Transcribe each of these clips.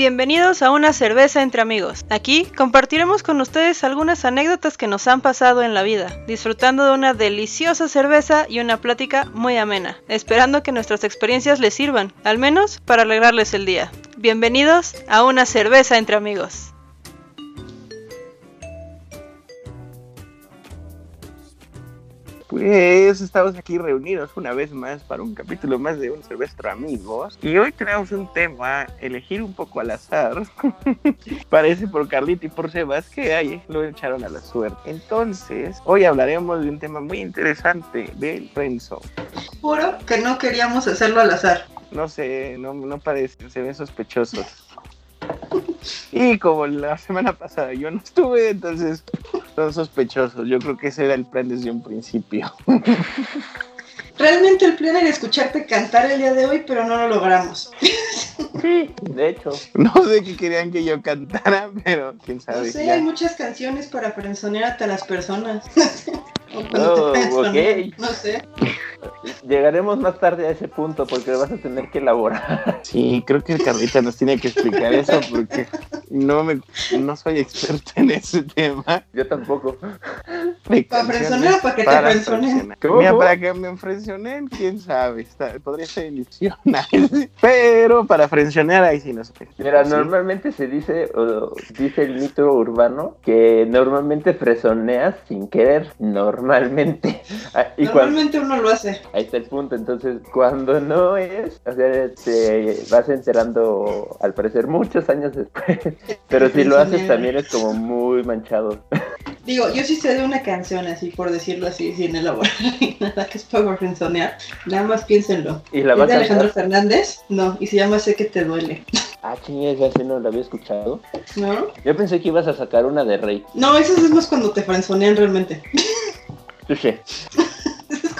Bienvenidos a una cerveza entre amigos. Aquí compartiremos con ustedes algunas anécdotas que nos han pasado en la vida, disfrutando de una deliciosa cerveza y una plática muy amena, esperando que nuestras experiencias les sirvan, al menos para alegrarles el día. Bienvenidos a una cerveza entre amigos. Pues estamos aquí reunidos una vez más para un capítulo más de Un Cervestro Amigos. Y hoy tenemos un tema, elegir un poco al azar. Parece por Carlita y por Sebas que ahí lo echaron a la suerte. Entonces, hoy hablaremos de un tema muy interesante del Renzo. Juro que no queríamos hacerlo al azar. No sé, no, no parece, se ven sospechosos. Y como la semana pasada yo no estuve, entonces son sospechosos. Yo creo que ese era el plan desde un principio. Realmente el plan era escucharte cantar el día de hoy, pero no lo logramos. Sí, de hecho. No sé qué querían que yo cantara, pero quién sabe. No sé, ya. hay muchas canciones para frenzonear a las personas. o Oh, te frenzonean, ok. No sé. Llegaremos más tarde a ese punto porque vas a tener que elaborar. Sí, creo que Carlita nos tiene que explicar eso porque no me no soy experta en ese tema. Yo tampoco. ¿Para frenzonear o para que te frenzonen? frenzonear. ¿Cómo, Mira, para que me quién sabe, está- podría ser ilusional. Pero para frenzonear ahí sí no sé. Mira, Sí. normalmente se dice, o dice el mito urbano, que normalmente fresoneas sin querer, normalmente. Ah, Y cuando, Normalmente uno lo hace. ahí está el punto, entonces cuando no es, o sea, te vas enterando al parecer muchos años después. Pero si lo haces también es como muy manchado. Digo, yo sí sé de una canción así, por decirlo así, sin elaborar ni nada que es para frenzonear. Nada más piénsenlo. ¿Y la ¿Es de Alejandro cantar? Fernández? No, y se llama Sé que te duele. Ah, chingue, esa sí no la había escuchado. ¿No? Yo pensé que ibas a sacar una de Rey. No, eso es más cuando te frenzonean realmente. Touché,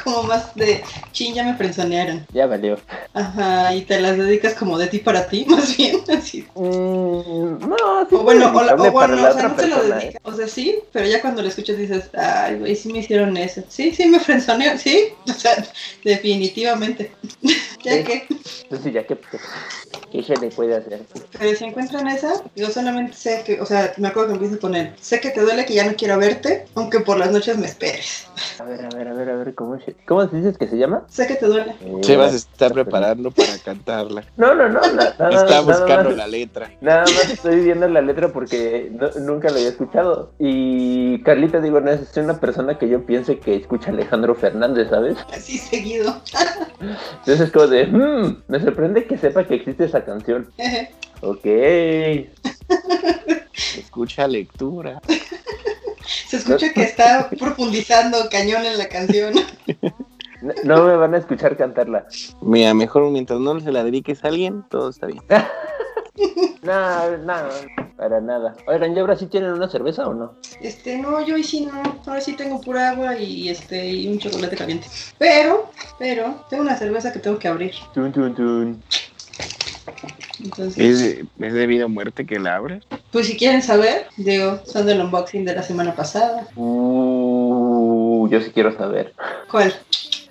como más de, chin, ya me frenzonearon. ya valió. Ajá, y te las dedicas como de ti para ti, más bien, así. Mm, no, sí O bueno, o, la- o bueno, la o sea, no te lo persona, ¿eh? dedicas. O sea, sí, pero ya cuando lo escuchas dices, ay, güey, sí me hicieron eso. Sí, sí me frenzonearon, sí. O sea, definitivamente. ya Sí. que, Entonces sí, ya que pues, ¿qué se le puede hacer? pero si encuentran esa, yo solamente sé que, o sea, me acuerdo que empiezo con él. Sé que te duele que ya no quiero verte, aunque por las noches me esperes. A ver, a ver, a ver, a ver, ¿cómo, se- ¿cómo dices que se llama? Sé que te duele. Eh, Sebas está preparando para cantarla. No, no, no, na- nada, Está nada buscando más- la letra. Nada más estoy viendo la letra porque no- nunca lo había escuchado. Y Carlita, digo, no es una persona que yo piense que escucha a Alejandro Fernández, ¿sabes? Así seguido. Entonces es como de, "Hmm, me sorprende que sepa que existe esa canción. Ok. Escucha lectura. Se escucha que está profundizando cañón en la canción. No, no me van a escuchar cantarla. Mira, mejor mientras no se la dediques a alguien, todo está bien. No, no, para nada. Oigan, ¿y ahora sí tienen una cerveza o no? Este, no, yo hoy sí no. Ahora sí tengo pura agua y este y un chocolate caliente. Pero, pero, tengo una cerveza que tengo que abrir. Tun, tun, tun. Entonces, ¿Es, de- es de vida o muerte que la abres? Pues si quieren saber, digo, son del unboxing de la semana pasada. Uh, yo sí quiero saber. ¿Cuál?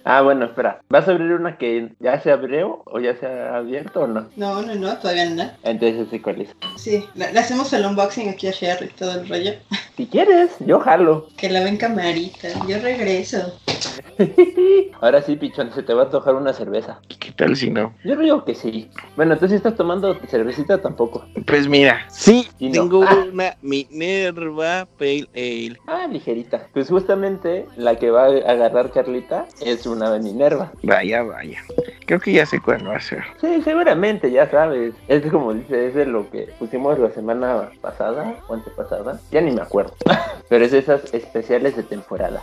Ah, bueno, espera. ¿Vas a abrir una que ya se abrió o ya se ha abierto o no? No, no, no, todavía no. Entonces sí, ¿cuál es? Sí, le le hacemos el unboxing aquí a Sherry, todo el rollo. Si quieres, yo jalo. Que la ven camarita, yo regreso. Ahora sí, pichón, se te va a tocar una cerveza. ¿Qué tal si no? Yo digo que sí. Bueno, entonces estás tomando cervecita tampoco. Pues mira, sí, no. tengo Ah. una Minerva Pale Ale. Ah, ligerita. Pues justamente la que va a agarrar Carlita es una Minerva. Vaya, vaya. Creo que ya sé cuál va a ser. Sí, seguramente, ya sabes. Es como dice, es de lo que pusimos la semana pasada o antepasada. Ya ni me acuerdo. Pero es de esas especiales de temporada.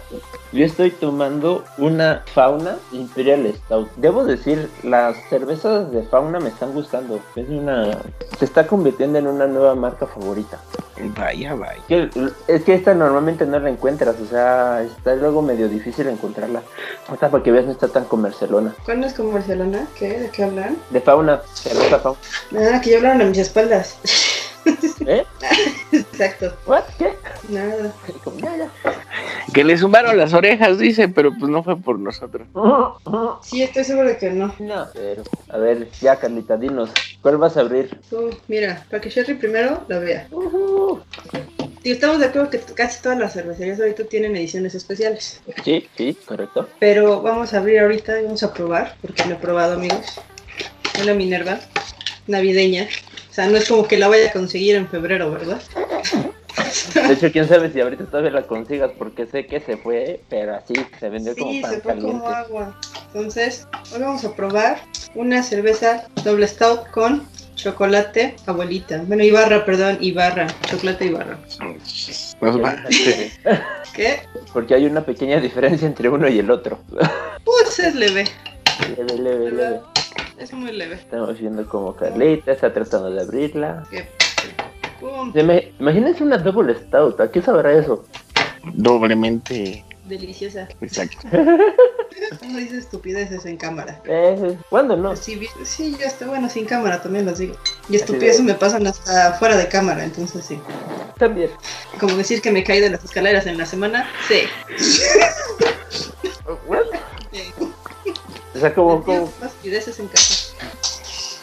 Yo estoy tomando una Fauna Imperial Stout. Debo decir, las cervezas de Fauna me están gustando. Es una... Se está convirtiendo en una nueva marca favorita. Vaya, vaya. Que- Es que esta normalmente no la encuentras, o sea, está luego medio difícil encontrarla. Esta para que veas no está tan comercialona. ¿Cuál no es como Barcelona? ¿Qué? ¿De qué hablan? De fauna, cerveza fauna. Nada, que ya hablaron a mis espaldas. ¿Eh? Exacto. ¿What? ¿Qué? Nada. Que le zumbaron las orejas, dice, pero pues no fue por nosotros. Sí, estoy seguro de que no. No, pero, a ver, ya Carlita, dinos, ¿Cuál vas a abrir? Tú, mira, para que Sherry primero la vea. Y estamos de acuerdo que casi todas las cervecerías ahorita tienen ediciones especiales. Sí, sí, correcto. Pero vamos a abrir ahorita y vamos a probar, porque lo he probado, amigos. Una Minerva navideña. O sea, no es como que la vaya a conseguir en febrero, ¿verdad? De hecho, quién sabe si ahorita todavía la consigas, porque sé que se fue, pero así, se vendió como Sí, pan se fue como agua. Entonces, hoy vamos a probar una cerveza doble stout con chocolate abuelita. Bueno, Ibarra, perdón, Ibarra. Chocolate Ibarra. Pues va. ¿Qué? Porque hay una pequeña diferencia entre uno y el otro. Pues es leve. Leve, leve, leve. Es muy leve. Estamos viendo como Carlita está tratando de abrirla. Imagínense una double stout, ¿a qué sabrá eso? Doblemente deliciosa. exacto. No dice estupideces en cámara. Eh, ¿Cuándo no? Sí, sí, ya está bueno, sin cámara también los digo. Y estupideces de- me pasan hasta fuera de cámara, entonces sí. También. Como decir que me caí de las escaleras en la semana, sí. Sí. O sea, como, como... estupideces en casa.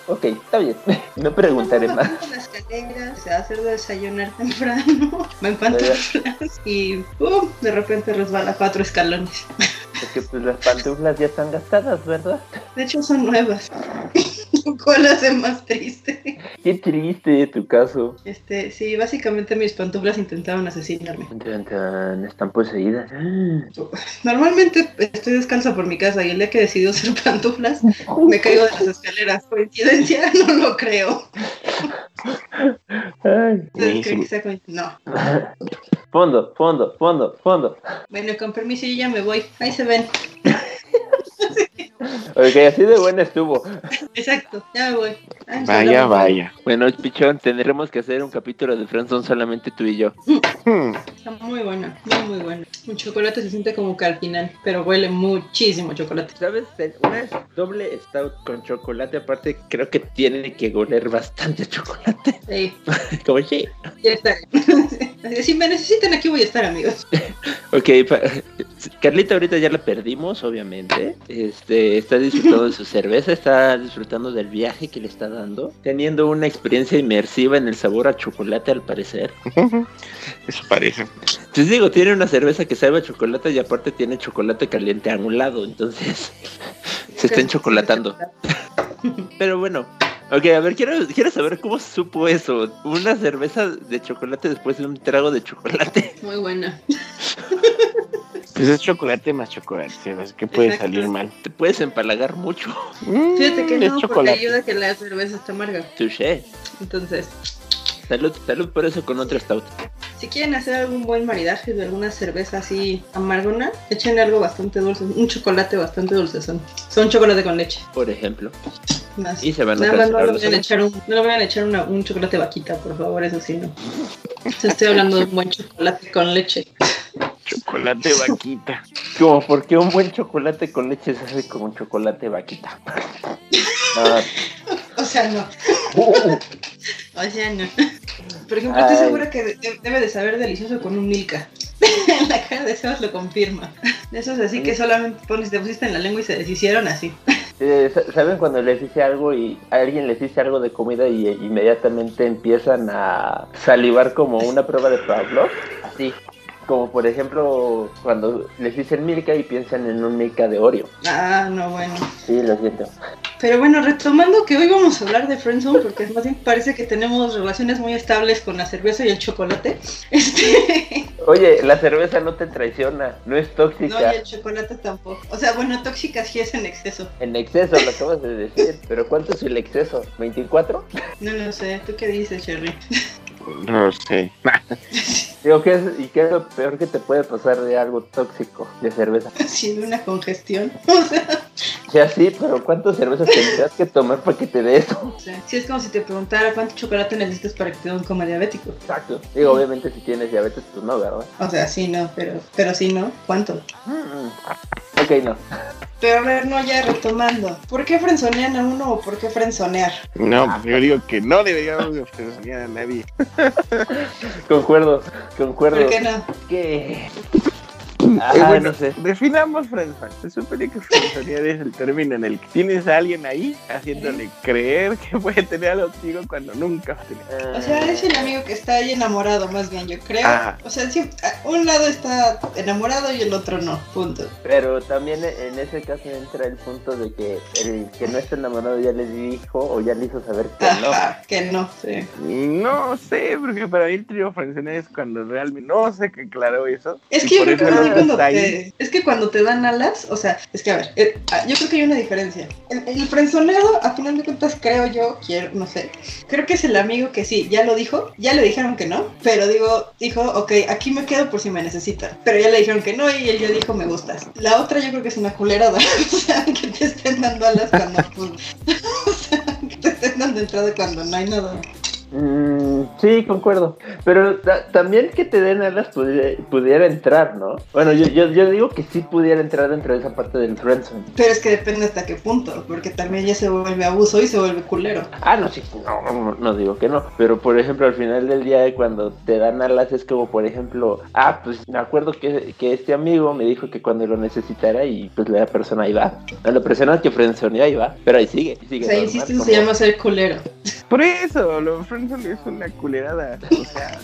Ok, está bien. No preguntaré más. Bajando las escaleras, se va a hacer desayunar temprano, me pantuflas y ¡pum! de repente resbala cuatro escalones. Porque pues las pantuflas ya están gastadas, ¿verdad? De hecho son nuevas. Lo cual hace más triste. Qué triste tu caso. Este, sí, básicamente mis pantuflas intentaron asesinarme. Están poseídas. Normalmente estoy descalza por mi casa y el día que decidió hacer pantuflas me caigo de las escaleras. ¿Coincidencia? No lo creo. Ay. ¿Ustedes creen Buenísimo. que sea coin- No. Fondo, fondo, fondo, fondo. Bueno, con permiso yo ya me voy. Ahí se ven. Ok, así de buena estuvo. Exacto, ya me voy. Ay, Vaya, vaya. Bueno, Pichón, tendremos que hacer un capítulo de Friendzone solamente tú y yo. Hmm, Está muy buena, muy muy buena. Un chocolate se siente como que al final, pero huele muchísimo chocolate. ¿Sabes? Una doble stout con chocolate, aparte, creo que tiene que oler bastante chocolate. Sí, Como sí. ya está. Si me necesitan aquí voy a estar, amigos. Ok, Carlita ahorita ya la perdimos, obviamente. Este, está disfrutando de su cerveza, está disfrutando del viaje que le está dando, teniendo una experiencia inmersiva en el sabor a chocolate al parecer. Eso parece. Les digo, tiene una cerveza que sabe a chocolate y aparte tiene chocolate caliente a un lado, entonces se está enchocolatando. Pero bueno, ok, a ver, quiero, quiero saber cómo supo eso. Una cerveza de chocolate después de un trago de chocolate. Muy buena. Pues es chocolate más chocolate. ¿Qué puede Exacto. salir mal? Te puedes empalagar mucho. Mm, Fíjate que es no, porque chocolate. ayuda a que la cerveza esté amarga. Touché. Entonces, Salud, salud por eso con otra stout. si quieren hacer algún buen maridaje de alguna cerveza así amargona, echen algo bastante dulce, un chocolate bastante dulce son. Son chocolate con leche. Por ejemplo. Más. Y se van a Nada más no le vayan a echar, un, no le vayan a echar una- un chocolate vaquita, por favor, eso sí, no. Estoy hablando de un buen chocolate con leche. Chocolate vaquita. Como porque un buen chocolate con leche se hace como un chocolate vaquita. Ah, O sea, no. O sea, no. Por ejemplo, estoy segura que de- debe de saber delicioso con un Milka. la cara de Sebas lo confirma. De esos así que solamente pones, te pusiste en la lengua y se deshicieron así. eh, sa- ¿Saben cuando les dice algo y a alguien les dice algo de comida y eh, inmediatamente empiezan a salivar como una prueba de Pavlov? Así. Como por ejemplo cuando les dicen Milka y piensan en un Milka de Oreo. Ah, no, bueno. Sí, lo siento. Pero bueno, retomando que hoy vamos a hablar de Friendzone, porque más bien parece que tenemos relaciones muy estables con la cerveza y el chocolate. Este. Oye, la cerveza no te traiciona, no es No, tóxica. y el chocolate tampoco. O sea, bueno, tóxica sí es en exceso. En exceso, lo acabas de decir. Pero ¿cuánto es el exceso? ¿24? No lo sé. ¿Tú qué dices, Sherry? No sé. Digo, ¿qué es, ¿y qué es lo peor que te puede pasar de algo tóxico de cerveza? Sí, de una congestión. O sea, Ya sí, pero ¿cuántas cervezas tendrías que tomar para que te dé eso? o sea, sí es como si te preguntara cuánto chocolate necesitas para que te dé un coma diabético. Exacto. Digo, obviamente si tienes diabetes, pues no, ¿verdad? O sea, sí, no, pero, pero sí, ¿no? ¿Cuánto? Mm. Ok, no. Pero a ver, no, ya retomando. ¿Por qué frenzonean a uno o por qué frenzonear? No, pues yo digo que no deberíamos de ofender a nadie. Concuerdo, concuerdo. ¿Por qué no? Que Ah, Eh, bueno, no sé. Definamos friendzone. Se supone que friendzonear es el término en el que tienes a alguien ahí haciéndole creer que puede tener algo contigo cuando nunca. O sea, es el amigo que está ahí enamorado, más bien, yo creo. Ajá. O sea, un lado está enamorado y el otro no, punto. Pero también en ese caso entra el punto de que el que no está enamorado ya le dijo o ya le hizo saber que no. Ajá, que no, sí. No sé, porque para mí el trío friendzone es cuando realmente no sé qué claro eso. Es que yo creo que no cuando te, es que cuando te dan alas, o sea, es que a ver, eh, ah, yo creo que hay una diferencia. El, el frenzoneado, a final de cuentas, creo yo, quiero, no sé, creo que es el amigo que sí, ya lo dijo, ya le dijeron que no, pero digo, dijo, ok, aquí me quedo por si me necesitan. Pero ya le dijeron que no y él ya dijo, me gustas. La otra yo creo que es una culerada, o sea, que te estén dando alas cuando, pues, o sea, que te estén dando entrada cuando no hay nada. Mm, sí, concuerdo. Pero ta- también que te den alas pudiera, pudiera entrar, ¿no? Bueno, yo, yo, yo digo que sí pudiera entrar dentro de esa parte del friendzone. Pero es que depende hasta qué punto, porque también ya se vuelve abuso y se vuelve culero. Ah, no, sí, no, no, no digo que no. Pero por ejemplo, al final del día, cuando te dan alas, es como, por ejemplo, ah, pues me acuerdo que, que este amigo me dijo que cuando lo necesitara y pues la persona ahí va. No, la persona que frenzoneó ahí va, pero ahí sigue. sigue O sea, normal, insisto, como- se llama ser culero. Por eso, los es una culerada. O sea,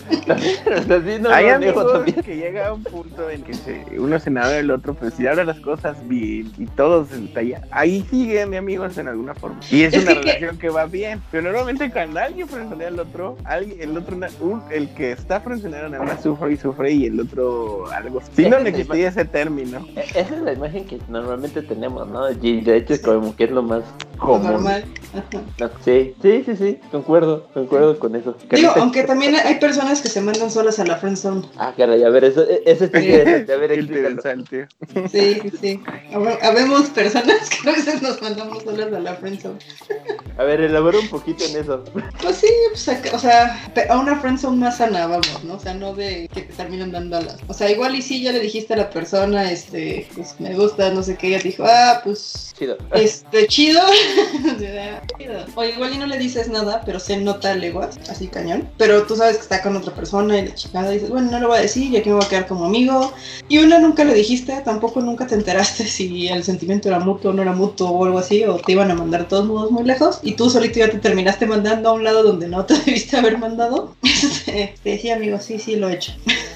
no, hay amigos también. que llega a un punto en que se, uno se enamora del otro, pero si habla las cosas bien y todos se detalla, ahí siguen de amigos en alguna forma. Y es, Es una que- relación que va bien. Pero normalmente cuando alguien frenzonea al otro, alguien, el otro, un- el que está frenzoneando nada más sufre y sufre y el otro algo. Si no existía ese término. E- Esa es la imagen que normalmente tenemos, ¿no? Y de hecho es como que es lo más común. Normal. Ajá. No, sí, sí, sí, sí, concuerdo, concuerdo con eso. Digo, Carita. aunque también hay personas que se mandan solas a la friendzone. Ah, caray, a ver, eso, e- eso es interesante, a ver, interesante. Sí, sí. Habe- Habemos personas que a veces nos mandamos solas a la friendzone. A ver, elabora un poquito en eso. Pues sí, pues o sea, a una friendzone más sana, vamos, ¿no? O sea, no de que te terminan dando alas. O sea, igual y sí, ya le dijiste a la persona, este, pues me gusta, no sé qué, ella te dijo, ah, pues Chido. Este, chido. Chido. O igual y no le dices nada, pero se nota así cañón. Pero tú sabes que está con otra persona y la chingada dices, bueno, no lo voy a decir, ya que me voy a quedar como amigo. Y una nunca le dijiste, tampoco nunca te enteraste si el sentimiento era mutuo o no era mutuo o algo así, o te iban a mandar todos modos muy lejos. Y tú solito ya te terminaste mandando a un lado donde no te debiste haber mandado. Este, te decía, amigo, sí, sí, lo he hecho.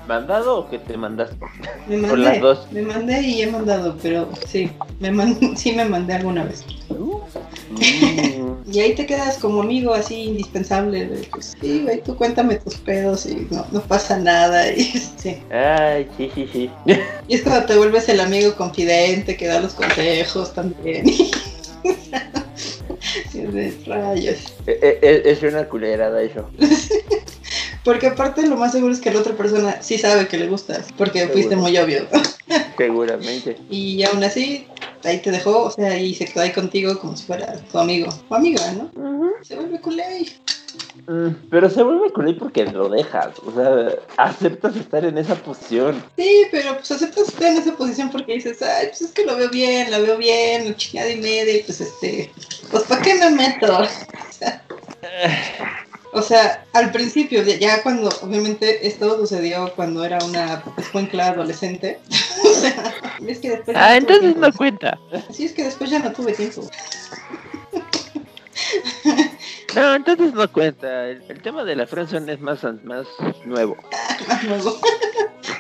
¿Mandado o que te mandaste? Me Por mandé, las dos. me mandé y he mandado, pero sí, me man- sí me mandé alguna vez. Mm, Y ahí te quedas como amigo así indispensable. De, pues sí, güey, tú cuéntame tus pedos y no, no pasa nada. Y, sí. Ay, sí, sí, sí. y es cuando te vuelves el amigo confidente que da los consejos también. Sí, de rayos. E- e- e- Es una culerada eso. Porque aparte lo más seguro es que la otra persona sí sabe que le gustas, porque Seguro. fuiste muy obvio. Seguramente. Y aún así, ahí te dejó, o sea, y se quedó ahí contigo como si fuera tu amigo o amiga, ¿no? Se vuelve culé. Mm, Pero se vuelve culé porque lo dejas. O sea, aceptas estar en esa posición. Sí, pero pues aceptas estar en esa posición porque dices, ay, pues es que lo veo bien, la veo bien, chingada y media, y pues este, pues ¿para qué me meto? O sea, al principio, ya- cuando, obviamente, esto sucedió cuando era una escuencla adolescente. o sea, es que después. Ah, no entonces tiempo. no cuenta. Sí, es que después ya no tuve tiempo. No, entonces no cuenta. El, el tema de la friendzone es más, más nuevo. Más nuevo.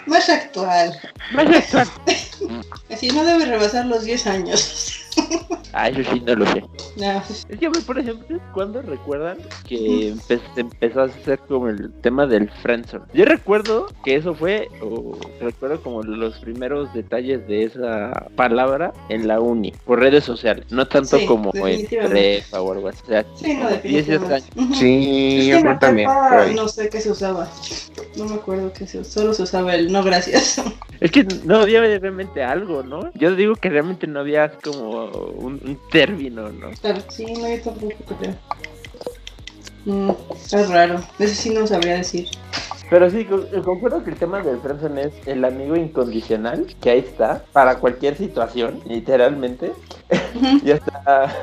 Más actual. Más actual. Así no debe rebasar los 10 años. Ah, eso sí, no lo sé. No, Es que, por ejemplo, ¿cuándo recuerdan que empe- empezó a hacer como el tema del friendzone? Yo recuerdo que eso fue, o recuerdo como los primeros detalles de esa palabra en la uni, por redes sociales, no tanto Sí, como en prepa o algo así. O sea, sí, no, como 10 definitivamente. Sí, Es yo que en creo la también. prepa no sé qué se usaba. No me acuerdo qué se usaba. Solo se usaba el no gracias. Es que no había realmente algo, ¿no? Yo digo que realmente no había como un, término, ¿no? Sí, no, yo tampoco creo. Mm, es raro. Eso sí no sabría decir. Pero sí, con- concuerdo que el tema del friendzone es el amigo incondicional, que ahí está, para cualquier situación, literalmente. y hasta,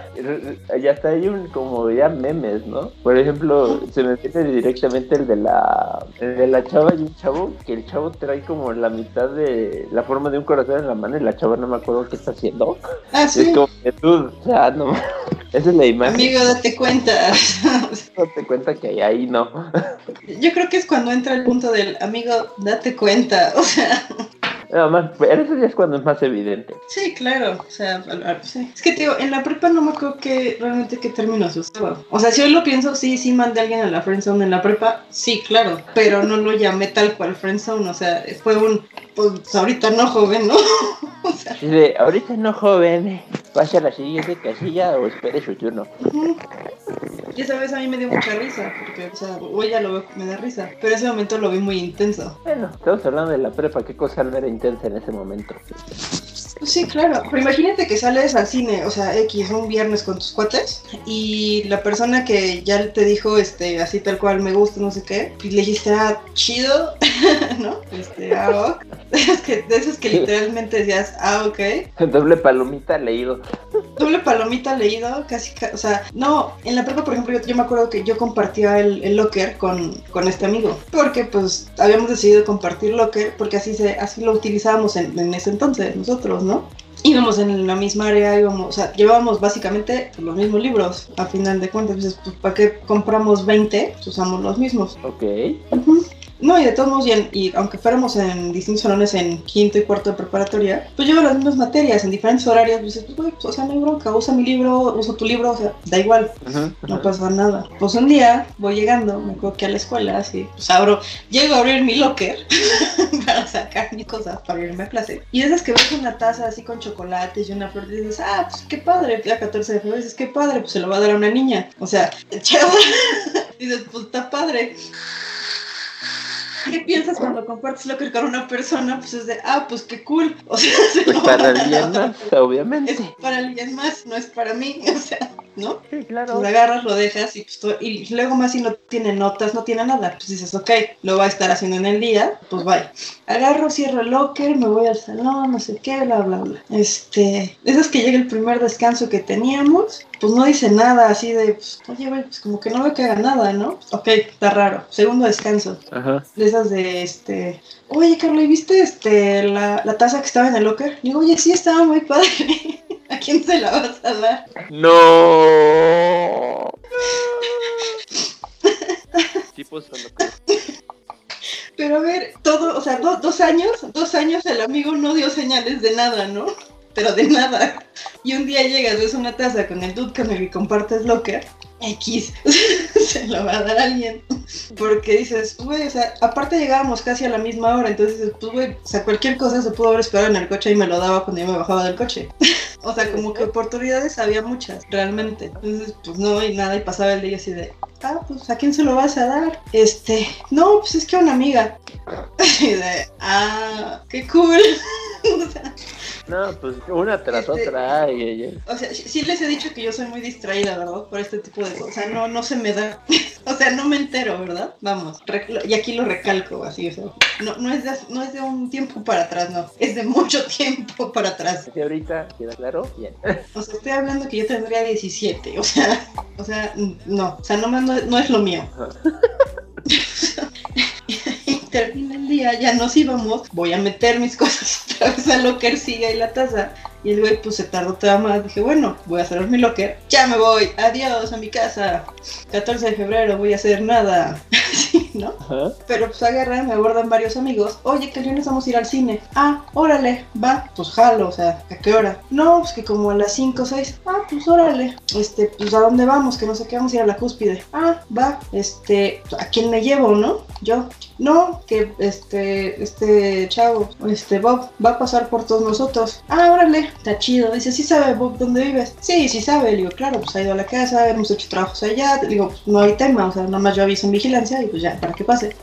y hasta hay un, como ya memes, ¿no? Por ejemplo, se me viene directamente el de la, el de la chava y un chavo, que el chavo trae como la mitad de la forma de un corazón en la mano y la chava no me acuerdo qué está haciendo. Ah, Es sí. como que tú, o sea, no, esa es la imagen. Amigo, date cuenta. Date cuenta que ahí no. Yo creo que es cuando entra el punto del amigo, date cuenta. O sea, Nada más, pero eso ya es cuando es más evidente. sí, claro. O sea, sí. es que te digo, en la prepa no me acuerdo que realmente qué términos usaba. O sea, si hoy lo pienso, sí, sí mandé a alguien a la friendzone en la prepa, sí, claro. Pero no lo llamé tal cual friendzone. O sea, fue un, pues ahorita no joven, ¿no? o sea, de, ahorita no joven, pase a la siguiente casilla o espere su turno. Y esa vez a mí me dio mucha risa, porque, o sea, hoy ya lo veo me da risa, pero ese momento lo vi muy intenso. Bueno, estamos hablando de la prepa, qué cosa no era intensa en ese momento. Sí, claro, pero imagínate que sales al cine, o sea, X, un viernes con tus cuates, y la persona que ya te dijo, este, así tal cual, me gusta, no sé qué, y le dijiste, ah, chido, ¿no? Este, ah, ok. Esos que, de esos que literalmente decías, ah, ok. Doble palomita leído. Doble palomita leído, casi, ca- o sea, no, en la prepa, por ejemplo, yo, yo me acuerdo que yo compartía el, el locker con, con este amigo, porque pues habíamos decidido compartir locker, porque así se, así lo utilizábamos en, en ese entonces nosotros, ¿no? Íbamos en la misma área, íbamos, o sea, llevábamos básicamente los mismos libros, a final de cuentas, entonces, pues, ¿para qué compramos 20? Pues usamos los mismos. Ok. No, y de todos modos, y, en- y aunque fuéramos en distintos salones en quinto y cuarto de preparatoria, pues llevo las mismas materias en diferentes horarios. Pues dices, pues, güey, pues, o sea, no hay bronca, usa mi libro, uso tu libro, o sea, da igual, no pasa nada. Pues un día voy llegando, me acuerdo que a la escuela, así, pues abro, llego a abrir mi locker para sacar mis cosas para irme a clase. Y esas que ves una taza así con chocolates y una flor, y dices, ah, pues qué padre, ya 14 de febrero, dices, qué padre, pues se lo va a dar a una niña. O sea, chévere. dices, pues está padre. ¿Qué piensas cuando compartes locker con una persona? Pues es de, ah, pues qué cool. O sea, se Pues para alguien más, obviamente. Es para alguien más, no es para mí. O sea, ¿no? Sí, claro. Pues lo agarras, lo dejas y, pues, y luego más si no tiene notas, no tiene nada, pues dices, ok, lo va a estar haciendo en el día, pues bye. Agarro, cierro el locker, me voy al salón, no sé qué, bla, bla, bla. Este, esas que llega el primer descanso que teníamos, pues no dice nada así de, pues, oye, güey, pues como que no veo que haga nada, ¿no? Ok, está raro. Segundo descanso, Ajá. de esas de, este, oye, Carlos, ¿y viste este, la, la taza que estaba en el locker? Digo, oye, sí, estaba muy padre. ¿A quién se la vas a dar? No. Tipos locos. Pero a ver, todo, o sea, do- dos años, dos años el amigo no dio señales de nada, ¿no? Pero de nada. Y un día llegas, ves una taza con el dude con el que compartes locker, X, se lo va a dar alguien. Porque dices, güey, o sea, aparte llegábamos casi a la misma hora, entonces pues, güey, o sea, cualquier cosa se pudo haber esperado en el coche y me lo daba cuando yo me bajaba del coche. o sea, como que oportunidades había muchas, realmente. Entonces, pues no, y nada, y pasaba el día así de, ah, pues, ¿a quién se lo vas a dar? Este, no, pues es que a una amiga. Y de, ah, qué cool. o sea, No, pues una tras Este- otra. Ay, o sea, sí, les he dicho que yo soy muy distraída, ¿verdad? Por este tipo de cosas. O sea, no, no se me da. o sea, no me entero, ¿verdad? Vamos. y aquí lo recalco, así, o sea. No, no, es de, no es de un tiempo para atrás, no. Es de mucho tiempo para atrás. Así ahorita, ¿queda claro? Bien. O sea, estoy hablando que yo tendría 17. O sea, o sea, no. O sea, no, no, no es lo mío. termina el día, ya nos íbamos. Voy a meter mis cosas otra vez al locker, sigue ahí la taza. Y el güey, pues se tardó todavía más. Dije, bueno, voy a cerrar mi locker. Ya me voy. Adiós a mi casa. 14 de febrero, voy a hacer nada. Así, ¿no? Ajá. Pero pues agarran, me abordan varios amigos. Oye, que el viernes vamos a ir al cine. Ah, órale, va. Pues jalo, o sea, ¿a qué hora? No, pues que como a las 5 o 6. Ah, pues órale. Este, pues ¿a dónde vamos? Que no sé qué, vamos a ir a la cúspide. Ah, va. Este, ¿a quién me llevo, no? Yo. No, que este, este chavo, este Bob, va a pasar por todos nosotros. Ah, órale, está chido. Dice, ¿sí sabe Bob dónde vives? Sí, sí sabe. Le digo, claro, pues ha ido a la casa, hemos hecho trabajos allá. Le digo, pues no hay tema, o sea, nada más yo aviso en vigilancia y pues ya, para que pase.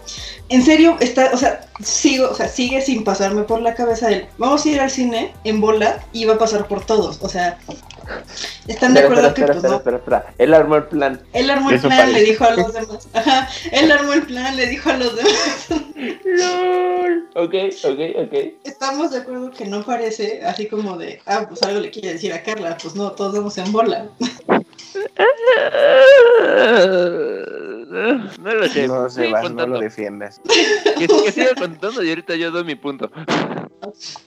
En serio, está, o sea, sigo, o sea, sigue sin pasarme por la cabeza el, vamos a ir al cine en bola y va a pasar por todos. O sea, ¿Están de acuerdo espera, que espera, pues espera, no? espera, espera. Él armó el plan. Él armó el plan, le dijo a los demás. Ajá, él armó el plan, le dijo a los demás. LOL. Ok, ok, ok. Estamos de acuerdo que no parece así como de, ah, pues algo le quiere decir a Carla. Pues no, todos vamos en bola. No lo sé. No, Sebas, no lo defiendas. que, que siga contando y ahorita yo doy mi punto.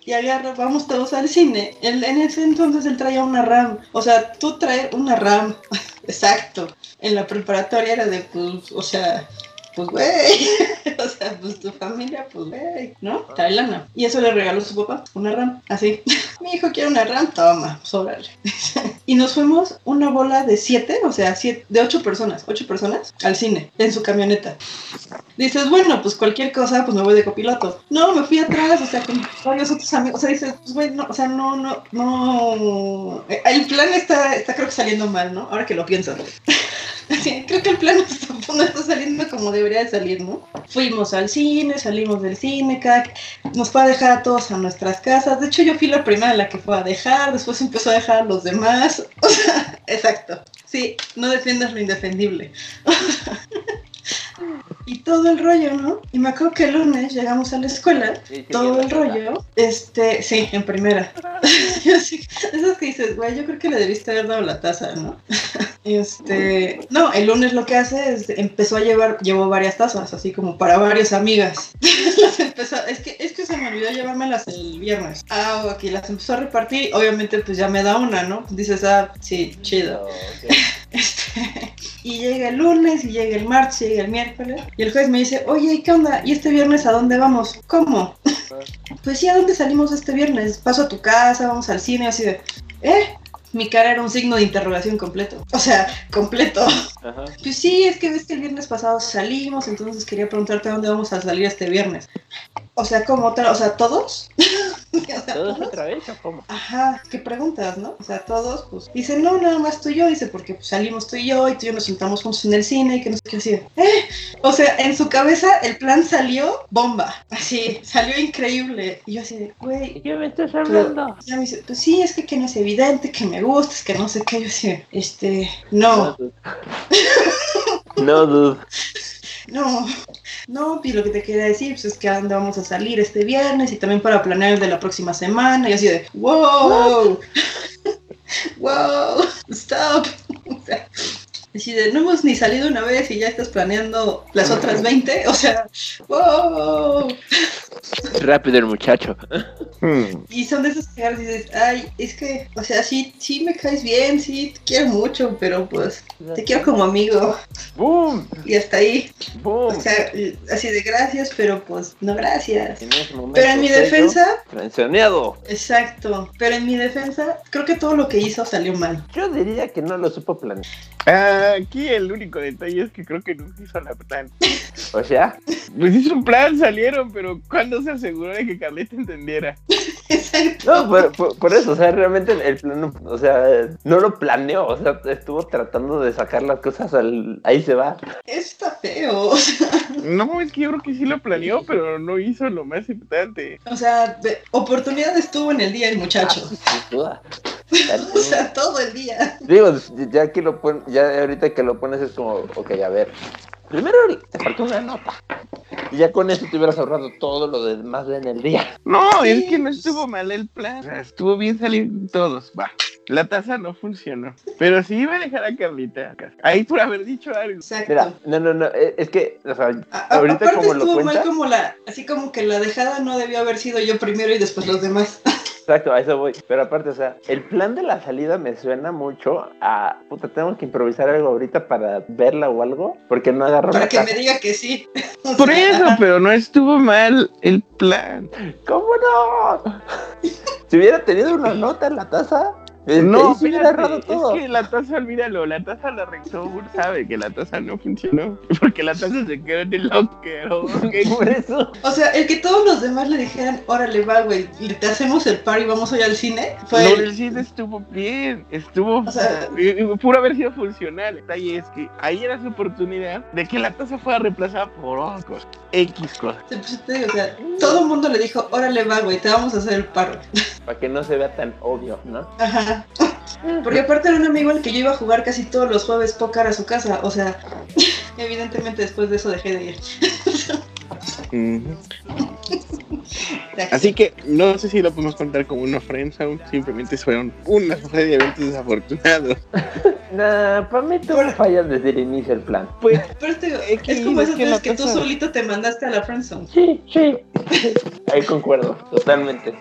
Y agarra, vamos todos al cine. En ese entonces él traía una RAM. O sea, tú traes una RAM. Exacto. En la preparatoria era de, pues, o sea, pues, güey. o sea, pues tu familia, pues, güey, ¿no? Trae. Y eso le regaló su papá, una RAM. Así. Mi hijo quiere una RAM, toma, sóbrale. y nos fuimos una bola de siete, o sea, siete, de ocho personas, ocho personas, al cine, en su camioneta. Dices, bueno, pues cualquier cosa, pues me voy de copiloto. No, me fui atrás, o sea, con varios otros amigos. O sea, dices, pues güey, no, o sea, no, no, no. Eh, El plan está, está creo que saliendo mal, ¿no? Ahora que lo pienso. Sí, creo que el plan no está, saliendo como debería de salir, ¿no? Fuimos al cine, salimos del cine, cada, nos fue a dejar a todos a nuestras casas. De hecho, yo fui la primera la que fue a dejar, después empezó a dejar a los demás. O sea, exacto. Sí, no defiendas lo indefendible. y todo el rollo, ¿no? Y me acuerdo que el lunes llegamos a la escuela, todo el rollo, este, sí, en primera. Yo sí, esas que dices, güey, yo creo que le debiste haber dado la taza, ¿no? Este, no, el lunes lo que hace es empezó a llevar, llevó varias tazas, así como para varias amigas. las empezó, es que, es que se me olvidó llevármelas el viernes. Ah, ok, las empezó a repartir, obviamente pues ya me da una, ¿no? Dices, ah, sí, chido. Este, y llega el lunes, y llega el martes, y llega el miércoles. Y el jueves me dice, oye, ¿qué onda? ¿Y este viernes a dónde vamos? ¿Cómo? pues sí, ¿a dónde salimos este viernes? Paso a tu casa, vamos al cine, así de, ¿eh? Mi cara era un signo de interrogación completo. O sea, completo. Ajá. Pues sí, es que ves que el viernes pasado salimos, entonces quería preguntarte a dónde vamos a salir este viernes. O sea, ¿cómo? otra- O sea, ¿todos? O sea, ¿Todos ¿todos? otra vez o cómo? Ajá, ¿qué preguntas, no? O sea, todos, pues, dicen, no, nada más tú y yo, dice, porque pues, salimos tú y yo, y tú y yo nos sentamos juntos en el cine, y que no sé qué así. de, ¿Eh? O sea, en su cabeza el plan salió bomba, así, salió increíble. Y yo así de, güey, ¿Qué me estás hablando? ya me dice, pues sí, es que, que no es evidente, que me gustas, que no sé qué, yo así, de, este, no, dude. No, dude. No, no, y lo que te quería decir, pues es que a dónde vamos a salir este viernes, y también para planear el de la próxima semana, y así de, wow, wow, stop. O sea, así de, no hemos ni salido una vez y ya estás planeando las otras 20, o sea, wow. Rápido el muchacho. Y son de esos que dices, ay, es que, o sea, sí, sí me caes bien, sí, te quiero mucho, pero pues, te quiero como amigo, ¡Boom! y hasta ahí. ¡Boom! O sea, así de gracias, pero pues, no gracias. En ese momento Pero en mi defensa, Mencionado. exacto, pero en mi defensa, creo que todo lo que hizo salió mal. Yo diría que no lo supo planear. Ah, Aquí el único detalle es que creo que nunca hizo la plan. O sea, Pues hizo un plan, salieron, pero ¿cuándo se aseguró de que Carlita entendiera? Exacto. no, por, por- por eso, o sea, realmente el plan, no- o sea, no lo planeó, o sea, estuvo tratando de sacar las cosas al... Ahí se va. Está feo. O sea, No, es que yo creo que sí lo planeó, pero no hizo lo más importante. o sea, de- oportunidad estuvo en el día el muchacho. Sin duda. O sea, todo el día. Digo, ya que lo pon, ya ahorita que lo pones es como, ok, a ver. Primero te faltó una nota. Y ya con eso te hubieras ahorrado todo lo demás en el día. No, Sí, es que no estuvo mal el plan. Estuvo bien salir todos. Va. La taza no funcionó. Pero sí iba a dejar a Carlita. Ahí por haber dicho algo. Exacto. Mira, no, no, no, eh, es que, o sea, A- a- ahorita aparte como lo estuvo mal cuentas, como la, así como que la dejada no debió haber sido yo primero y después los demás. exacto, a eso voy. Pero aparte, o sea, el plan de la salida me suena mucho a, puta, tengo que improvisar algo ahorita para verla o algo, porque no agarro Para que me diga que sí. Por eso, pero no estuvo mal el plan. ¿Cómo no? si hubiera tenido una nota en la taza, No, hubiera espérate, errado todo. es que la taza, olvídalo, la taza la rectó, Ur sabe que la taza no funcionó, porque la taza se quedó en el locker, ok. Por eso. O sea, el que todos los demás le dijeran, órale, va, güey, y te hacemos el par y vamos hoy al cine, fue él. del cine estuvo bien, estuvo, O sea- eh, eh, pudo haber sido funcional. El detalle es que ahí era su oportunidad de que la taza fuera reemplazada por otras X cosas. Sí, pues, o sea, todo el mundo le dijo, órale, va, güey, te vamos a hacer el paro. Para que no se vea tan obvio, ¿no? Ajá. Porque aparte era un amigo al que yo iba a jugar casi todos los jueves póker a su casa. O sea, evidentemente después de eso dejé de ir. Así que no sé si lo podemos contar como una friendzone, simplemente fueron una serie de eventos desafortunados. Nah, para mí tuvo fallas desde el inicio el plan. Pues Pero este- Es que es como es esas veces que tú solito te mandaste a la friendzone. Sí, sí. Ahí concuerdo, totalmente.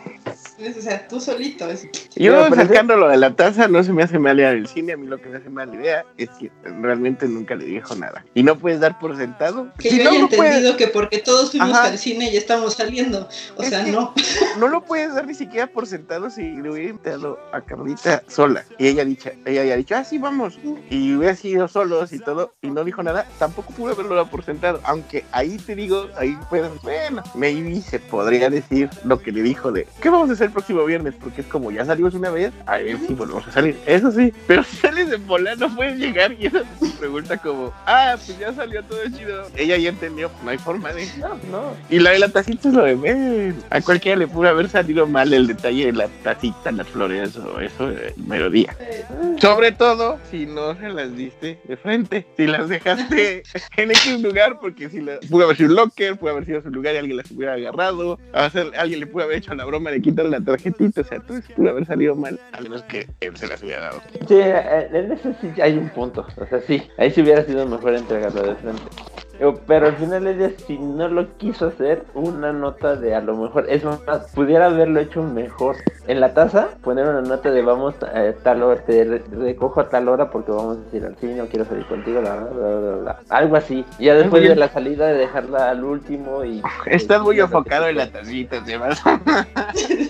Es- O sea, tú solito. es- yo sacando lo de la taza no se me hace mal idea del cine, a mí lo que me hace mala idea es que realmente nunca le dijo nada. Y no puedes dar por sentado. Que Si yo no haya puedes- entendido que porque todos fuimos Ajá. al cine y estamos saliendo. O Es sea, no. no lo puedes dar ni siquiera por sentado si le hubiera invitado a Carlita sola. Y ella dicho, ella había dicho, ah, sí, vamos. Y hubiera sido solos y todo, y no dijo nada, tampoco pude haberlo dado por sentado. Aunque ahí te digo, ahí pueden, bueno, maybe se podría decir lo que le dijo de, ¿qué vamos a hacer el próximo viernes? Porque es como ya salimos una vez, a ver si volvemos a salir. Eso sí, pero si sales de volar no puedes llegar y esa pregunta como, ah, pues ya salió todo chido. Ella ya entendió, no hay forma de... No, no. Y la de la tacita es lo de ver. A cualquiera le pudo haber salido mal el detalle de la tacita, las flores o eso de melodía. Eh, Sobre todo si no se las diste de frente. Si las dejaste en X lugar, porque si la, pudo haber sido un locker, pudo haber sido su lugar y alguien las hubiera agarrado. A hacer- alguien le pudo haber hecho la broma de quitarle la tarjetita. O sea, todo eso pudo haber salido mal. A menos que él se las hubiera dado. Sí, eh, en eso sí hay un punto. O sea, sí, ahí sí hubiera sido mejor entregarlo de frente. Digo, Pero al final ella, si no lo quiso hacer, una nota de a lo mejor, es más, pudiera haberlo hecho mejor. En la taza, poner una nota de vamos a tal hora, te re- recojo a tal hora porque vamos a ir al cine, o quiero salir contigo, bla, bla, bla, bla, bla. Algo así. Y ya después de la salida, de dejarla al último y. Estás muy y ya enfocado en la tacita, Sebas.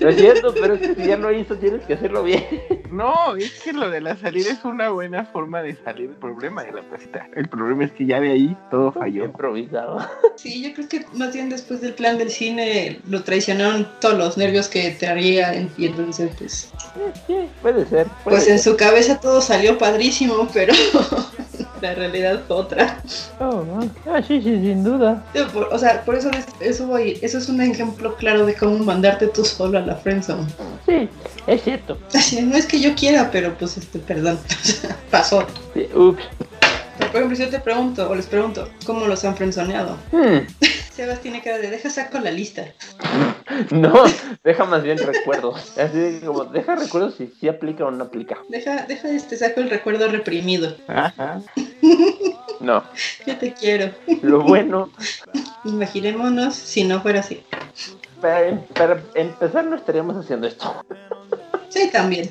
Lo es cierto, pero si ya lo hizo, tienes que hacerlo bien. No, es que lo de la salida es una buena forma de salir del problema de la tacita. El problema es que ya de ahí todo falló. Improvisado. Sí, yo creo que más bien después del plan del cine lo traicionaron todos los nervios que traía y entonces pues, Sí, puede ser. puede pues en su cabeza todo salió padrísimo, pero la realidad fue otra. Oh, ah, sí, sí, sin duda. Por- O sea, por eso, es- eso voy, eso es un ejemplo claro de cómo mandarte tú solo a la friendzone. Sí, es cierto. Así, no es que yo quiera, pero pues este, perdón, pasó. Sí, ups. Pero, por ejemplo, si yo te pregunto, o les pregunto, ¿cómo los han frenzoneado? Hmm, Sebas tiene cara de, deja saco la lista. No, deja más bien recuerdos. Así de como, deja recuerdos si sí aplica o no aplica. Deja, deja este, saco el recuerdo reprimido. Ajá. No, Yo te quiero. lo bueno, Imaginémonos si no fuera así. para, para empezar no estaríamos haciendo esto. Sí, también.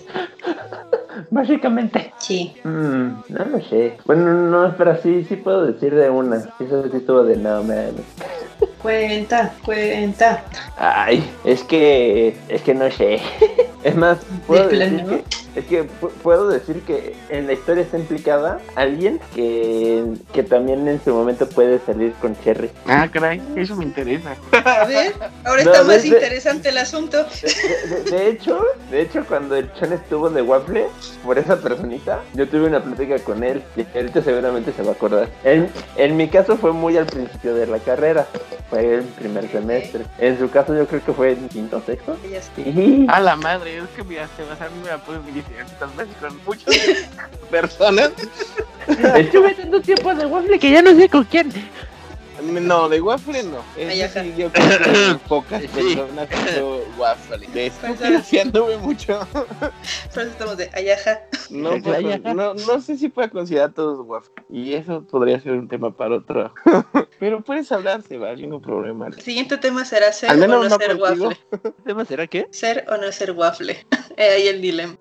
Básicamente. Sí. Mm, no lo sé. Bueno, no, pero sí, sí puedo decir de una. Eso sí estuvo de no, man. Cuenta, cuenta. Ay, es que, es que no sé. Es más, puedo ¿De decir plano? que, es que pu- puedo decir que en la historia está implicada alguien que, que también en su momento puede salir con Cherry. Ah, caray, eso me interesa. A ver, ahora No, está más interesante el asunto. De, de- de hecho, de hecho cuando el Chan estuvo de Waffle por esa personita, yo tuve una plática con él y ahorita seguramente se va a acordar. En, en mi caso fue muy al principio de la carrera, fue el primer semestre. En su caso yo creo que fue en quinto o sexto. Y A la madre, es que mira, Sebas, a mí me la dirigir tantas veces con muchas personas. estuve tanto tiempo de Waffle que ya no sé con quién. No, de waffle no. Sí, yo creo que hay pocas Sí. personas haciendo waffle. De Pues, estúpido sí anduve mucho. Por eso estamos de ayaja. No, ajá. no, no sé si pueda considerar todos waffle. Y eso podría ser un tema para otro. Pero puedes hablar, Sebas, ningún problema. El siguiente tema será ser o no no ser contigo. waffle. ¿El tema será qué? Ser o no ser waffle. He ahí el dilema.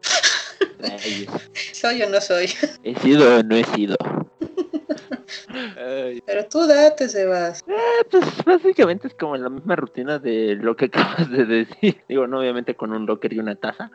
Soy o no soy. ¿He sido o no he sido? Pero tú date, Sebas. Eh, pues básicamente es como la misma rutina de lo que acabas de decir. Digo, no obviamente con un locker y una taza.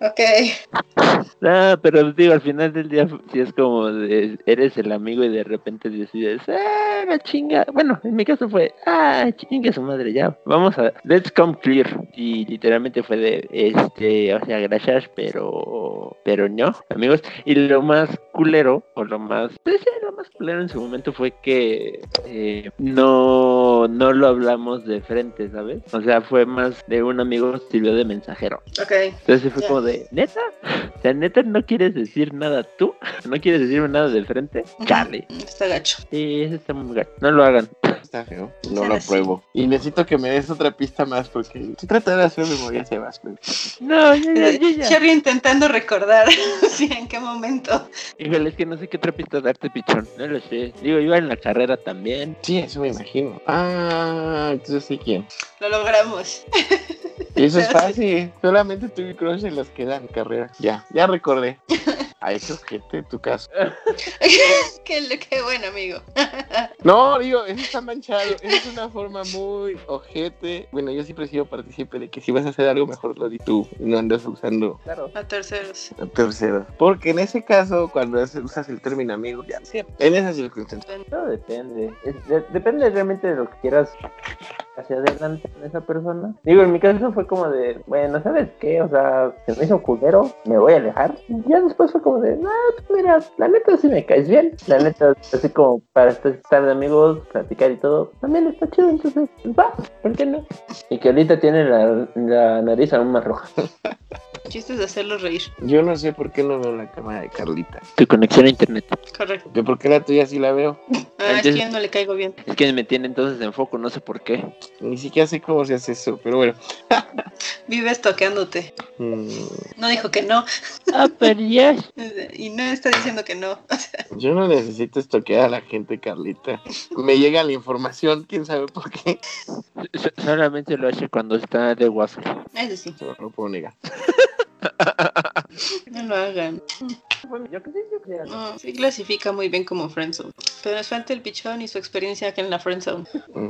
Ok. Ah, pero digo, al final del día si es como de, eres el amigo y de repente decides, ah, la chinga. Bueno, en mi caso fue, ah, chinga su madre, ya. Vamos a, let's come clear. Y literalmente fue de, este, o sea, gracias, pero, pero no, amigos. Y lo más culero, o lo más, pues sí, lo más culero en su momento fue que eh, no no lo hablamos de frente, ¿sabes? O sea, fue más de un amigo sirvió de mensajero. Ok. Entonces fue como de, ¿neta? O sea, ¿neta no quieres decir nada tú? ¿No quieres decirme nada de frente? Chale. Está gacho. Sí, eso está muy gacho. No lo hagan. Está feo. No lo así. apruebo. Y necesito que me des otra pista más porque se trata de hacer memoria, Sebas. pero- No, ya, ya, ya, ya. Cherry intentando recordar sí, en qué momento. Híjole, es que no sé qué otra pista darte, pichón. No lo sé. Digo, iba en la carrera también. Sí, eso me imagino. Ah, entonces sí quién. Lo logramos. Y eso es Sí. fácil. Solamente tú y Crush en los que dan carrera. Ya, ya recordé. Ay, qué ojete tu caso. qué, qué buen amigo. No, digo, eso está manchado. Esa es una forma muy ojete. Bueno, yo siempre he sido partícipe de que si vas a hacer algo, mejor lo di tú. Y no andas usando Claro. A terceros. a terceros. Porque en ese caso, cuando usas el término amigo, ya sí, en esas circunstancias. Todo depende. Es- de- depende realmente de lo que quieras hacia adelante con esa persona. Digo, en mi caso fue como de, bueno, ¿sabes qué? O sea, se me hizo culero, me voy a alejar. Y ya después fue como de, no, pues mira, la neta sí me caes bien. La neta, así como para estar de amigos, platicar y todo, también está chido. Entonces, pues, va, ¿por qué no? Y que ahorita tiene la, la nariz aún más roja. Chistes de hacerlos reír. Yo no sé por qué no veo la cámara de Carlita. Tu conexión a internet. Correcto. Yo porque la tuya sí la veo. Ah, es Entonces- que yo no le caigo bien. Es que me tiene entonces en foco, no sé por qué. Ni siquiera sé cómo se hace eso, pero bueno. Vive estoqueándote. Mm, No dijo que no. Ah, pero ya. Y no está diciendo que no. O sea, yo no necesito estoquear a la gente, Carlita. Me llega la información, quién sabe por qué. So- Solamente lo hace cuando está de waffle. eso sí. No lo puedo negar. No lo hagan. Yo creo. No, sí clasifica muy bien como friendzone. Pero nos falta el pichón y su experiencia acá en la friendzone.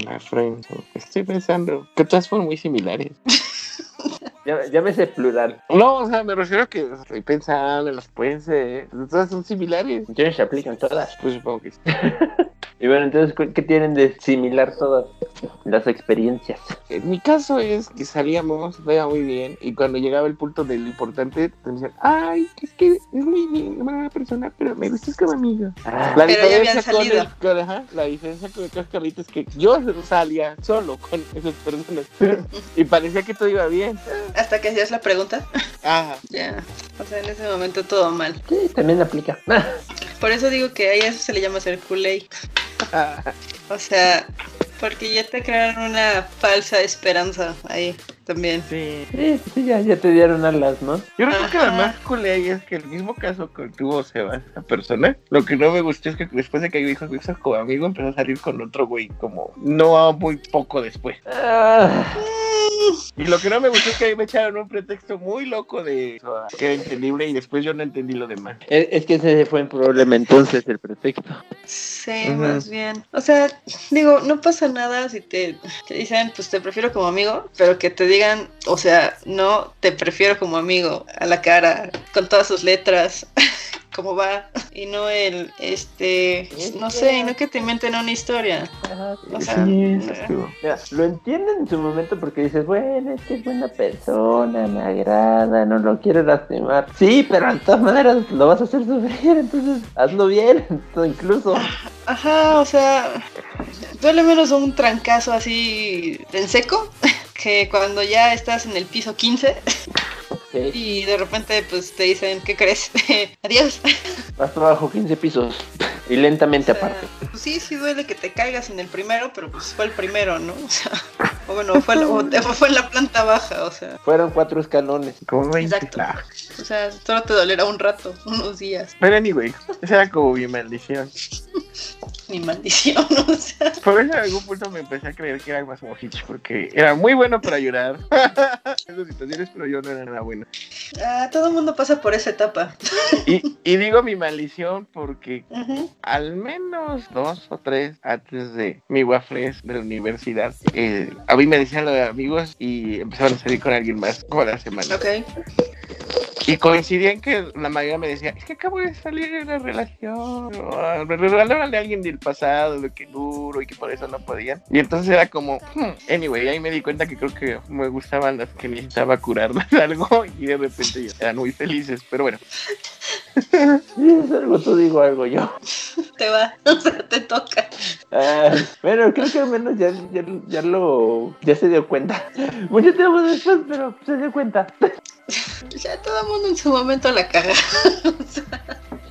La friendzone. Estoy pensando que todas fueron muy similares. Ya- Llámese plural. No, o sea, me refiero a que estoy pensando en las pueden ser. Todas son similares. Ya se aplican todas. Pues supongo que sí. Y bueno, entonces, ¿qué- ¿qué tienen de similar todas las experiencias? En mi caso es que salíamos, veía muy bien, y cuando llegaba el punto de lo importante, te decían, ay, es que es muy bien, buena persona, pero me gustas como amigo. Ah, La Pero ya habían diferencia con salido. el- con- ajá, la diferencia con es que yo salía solo con esas personas y parecía que todo iba bien. Hasta que hacías la pregunta. Ajá. Ya. O sea, en ese momento todo mal. sí, también aplica. Por eso digo que a eso se le llama ser culé. O sea, porque ya te crearon una falsa esperanza ahí también. Sí. Sí, sí, ya, ya te dieron alas, ¿no? Yo creo que Ajá. lo más cool ahí es que el mismo caso que tuvo Sebas, esa persona, lo que no me gustó es que después de que dijo que hizo como amigo, empezó a salir con otro güey, como no muy poco después. Ah, Y lo que no me gustó es que ahí me echaron un pretexto muy loco de eso, que era entendible y después yo no entendí lo demás. es, es que ese fue el problema entonces, el pretexto. Sí, más bien. O sea, digo, no pasa nada si te, te dicen, pues te prefiero como amigo, pero que te digan, o sea, no te prefiero como amigo a la cara, con todas sus letras. cómo va y no el este no sé y no que te inventen una historia o sea Sí, no. estuvo. Mira, lo entiendo en su momento porque dices, bueno, es que es buena persona, me agrada, no lo quiero lastimar. Sí, pero de todas maneras lo vas a hacer sufrir, entonces hazlo bien, incluso. Ajá, o sea, duele menos un trancazo así en seco que cuando ya estás en el piso 15 Sí, y de repente pues te dicen, ¿qué crees? Adiós. más para abajo 15 pisos y lentamente O sea, aparte. pues sí, sí duele que te caigas en el primero, pero pues fue el primero, ¿no? O sea, o bueno, fue, la- o te- fue en la planta baja, o sea, Fueron cuatro escalones. Como 20. Exacto. O sea, solo te dolerá un rato, unos días, Pero anyway, esa era como mi maldición. Ni maldición, o sea. Por eso en algún punto me empecé a creer que era más Hitch, porque era muy bueno para llorar. en esas situaciones, pero yo no era nada bueno. Ah, todo el mundo pasa por esa etapa. Y, y digo mi maldición porque al menos dos o tres antes de mi waffles de la universidad, eh, a mí me decían lo de amigos y empezaron a salir con alguien más como la semana. Ok. Y coincidían que la mayoría me decía, es que acabo de salir de una relación, me de alguien del pasado, lo que duro y que por eso no podían. Y entonces era como, hmm, anyway, ahí me di cuenta que creo que me gustaban las que necesitaba curarlas algo y de repente ya eran muy felices, pero bueno. Si es algo tú, digo algo yo. Te va, o sea, te toca. Ah, bueno, creo que al menos ya, ya, ya lo. Ya se dio cuenta. Mucho tiempo después, pero se dio cuenta. Ya todo el mundo en su momento la caga.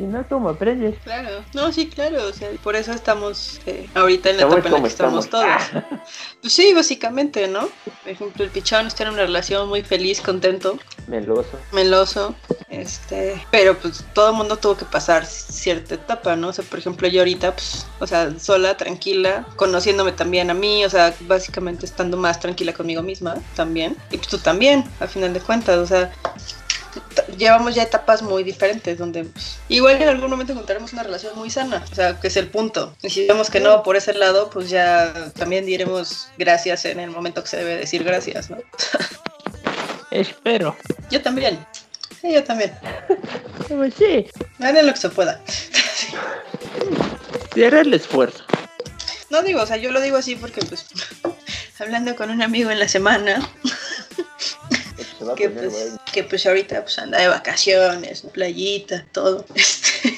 Si no, ¿cómo aprendes? Claro, no, sí, claro, o sea, por eso estamos eh, ahorita en la Estamos etapa en la que estamos, estamos. todos. Pues sí, básicamente, ¿no? Por ejemplo, el pichón está en una relación muy feliz, contento, Meloso. meloso, este, pero pues todo el mundo tuvo que pasar cierta etapa, ¿no? O sea, por ejemplo, yo ahorita, pues, o sea, sola, tranquila, conociéndome también a mí, o sea, básicamente estando más tranquila conmigo misma también, y pues tú también, al final de cuentas, o sea, llevamos ya etapas muy diferentes donde pues, igual en algún momento encontraremos una relación muy sana, o sea, que es el punto. Y si vemos que no por ese lado, pues ya también diremos gracias en el momento que se debe decir gracias, ¿no? Espero. Yo también. Sí, yo también. Pues sí, Hagan lo que se pueda. hará el esfuerzo. No digo, o sea, yo lo digo así porque pues hablando con un amigo en la semana, que pues. Que pues ahorita pues anda de vacaciones, playita, todo. Este,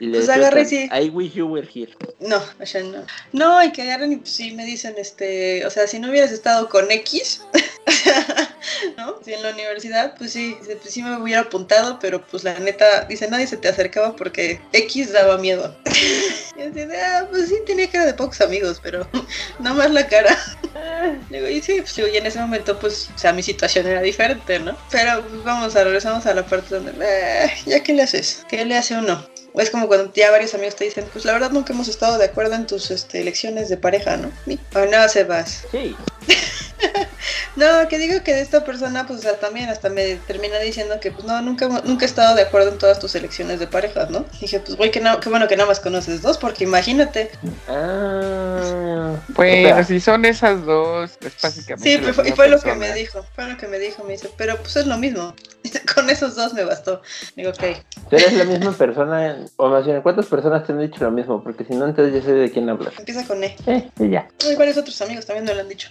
Y pues I wish you were here. No, o sea, no. No, y que agarran y pues, sí me dicen, este, o sea, si no hubieras estado con X, ¿no? Si en la universidad, pues sí, pues sí me hubiera apuntado, pero pues la neta, dice, nadie se te acercaba porque X daba miedo. y así de, ah, pues sí, tenía cara de pocos amigos, pero nada más la cara. Digo, y sí, pues digo, y en ese momento, pues, o sea, mi situación era diferente, ¿no? Pero pues, vamos a regresamos a la parte donde, eh, ¿ya qué le haces? ¿Qué le hace uno? Es como cuando ya varios amigos te dicen, pues la verdad nunca hemos estado de acuerdo en tus este, elecciones de pareja, ¿no? O no, Sebas. Sí. No, que digo que de esta persona, pues o sea, también hasta me termina diciendo que, pues no, nunca, nunca he estado de acuerdo en todas tus elecciones de pareja, ¿no? Y dije, pues güey, que no, qué bueno que nada más conoces dos, porque imagínate. Ah. Bueno, O sea, si son esas dos, es básicamente. Sí, pues, fue- y fue lo que me dijo, fue lo que me dijo, me dice, pero pues es lo mismo. Con esos dos me bastó. Digo, ok. tú eres la misma persona, o más bien, ¿cuántas personas te han dicho lo mismo? Porque si no, entonces ya sé de quién hablas. Empieza con E. Eh, y ya. Hay varios otros amigos también me lo han dicho.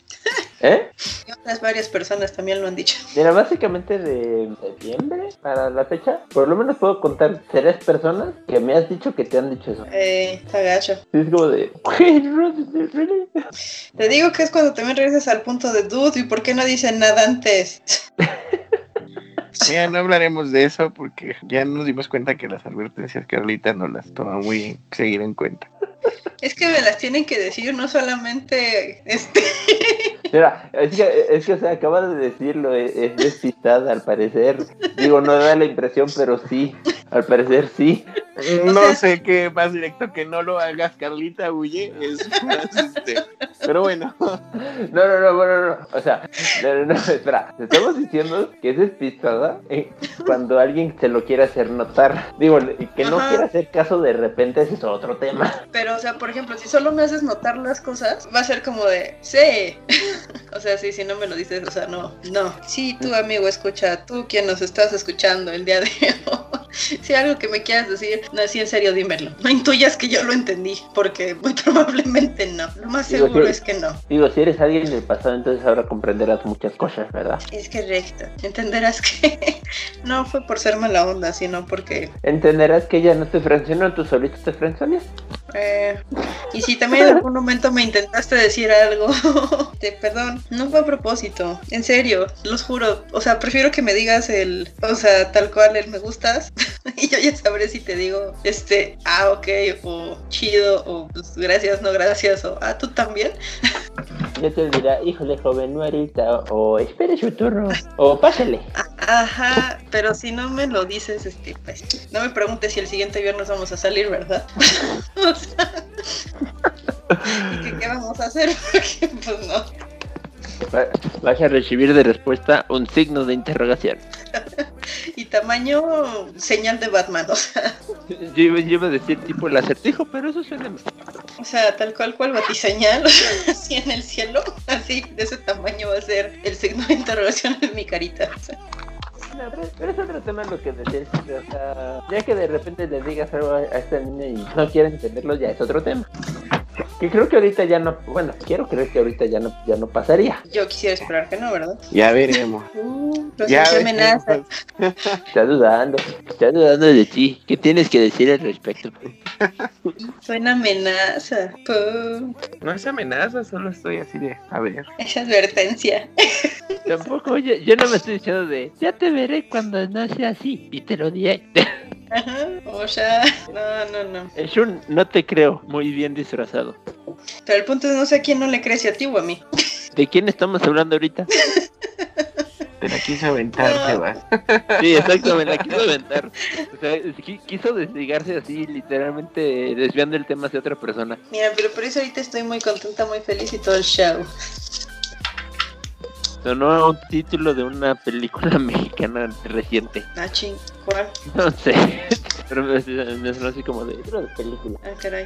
¿Eh? Y otras varias personas también lo han dicho. Mira, básicamente de septiembre para la fecha, por lo menos puedo contar tres personas que me has dicho que te han dicho eso. Eh, está gacho. Sí, es como de? Te digo que es cuando también regresas al punto de dude y por qué no dicen nada antes. Ya no hablaremos de eso porque ya nos dimos cuenta que las advertencias Carlita no las toma muy seguir en cuenta. Es que me las tienen que decir, no solamente este. Es que, es que o sea, acaba de decirlo, es, es despistada al parecer. Digo, no da la impresión, pero sí, al parecer sí. No sea- sé qué más directo que no lo hagas, Carlita, huye. Es más, este, Pero bueno, No, no, no, bueno, no, o sea, no, no, no, espera, te estamos diciendo que es despistada eh, cuando alguien se lo quiere hacer notar. Digo, que no Ajá. quiere hacer caso de repente, ese es otro tema. Pero, o sea, por ejemplo, si solo me haces notar las cosas, va a ser como de, sí. o sea, sí, si no me lo dices, o sea, no, no. Sí, tú, amigo, escucha, tú quien nos estás escuchando el día de hoy. Si algo que me quieras decir, no, sí, en serio, dímelo. No intuyas que yo lo entendí, porque muy probablemente no. Lo más Digo, seguro es que no. Digo, si eres alguien del pasado, entonces ahora comprenderás muchas cosas, ¿verdad? Es correcto. Entenderás que no fue por ser mala onda, sino porque Entenderás que ella no te frencionó, tú solito te frenciones. Eh, y si también en algún momento me intentaste decir algo, te perdón, no fue a propósito, en serio, los juro. O sea, prefiero que me digas el, o sea, tal cual el me gustas y yo ya sabré si te digo, este, ah, ok, o chido, o pues gracias, no gracias, o ah, tú también. Ya te dirá, híjole, joven, no ahorita, o espere su turno, o pásele. Ajá, pero si no me lo dices, este, pues, no me preguntes si el siguiente viernes vamos a salir, ¿verdad? o sea, ¿y qué, qué vamos a hacer? Porque, pues no. Va- Vas a recibir de respuesta un signo de interrogación. Y tamaño señal de Batman, o sea, Yo, iba- yo iba a decir tipo el acertijo, pero eso suena mal. o sea, tal cual cual batiseñal, así en el cielo, así de ese tamaño va a ser el signo de interrogación en mi carita. o sea. Pero, es otro tema lo que decías, o sea, ya que de repente le digas algo a, esta niña y no quiere entenderlo, ya es otro tema. Que creo que ahorita ya no, bueno, quiero creer que ahorita ya no, ya no pasaría. Yo quisiera esperar que no, ¿verdad? Ya veremos. Uh, no Ya sé, veremos. amenaza. Está dudando, está dudando de ti. ¿Qué tienes que decir al respecto? Suena amenaza. Pum. No es amenaza, solo estoy así de, a ver. Esa advertencia. Tampoco, yo, yo no me estoy diciendo de, ya te veré cuando no sea así. Y te lo diré. Ajá. O sea, no, no, no. Es un no te creo, muy bien disfrazado. Pero el punto es no sé a quién no le cree si a ti o a mí. ¿De quién estamos hablando ahorita? Te la quise aventar, No. Sebas. Sí, exacto, me la quiso aventar. O sea, qui- quiso desligarse así, literalmente desviando el tema hacia otra persona. Mira, pero por eso ahorita estoy muy contenta, muy feliz y todo el show. Sonó a un título de una película mexicana reciente. Ah, ching. ¿Cuál? No sé, pero me, me sonó así como de título de película. Ah, caray.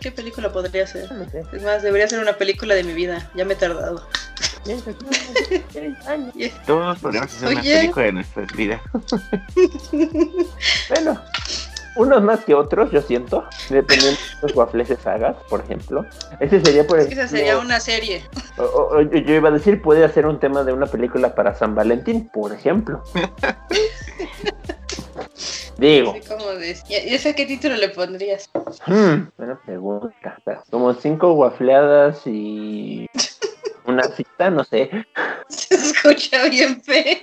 ¿Qué película podría ser? No sé. Es más, debería ser una película de mi vida. Ya me he tardado. Todos podríamos hacer una película de nuestras vidas. Bueno, unos más que otros, yo siento, dependiendo de los waffles sagas, por ejemplo. Ese sería, por ejemplo, esa sería una serie. o- o- o yo iba a decir, puede ser un tema de una película para San Valentín, por ejemplo. Digo, de... ¿Y ese qué título le pondrías? hmm, buena pregunta. Como cinco waffleadas y una cita, no sé. Se escucha bien feo.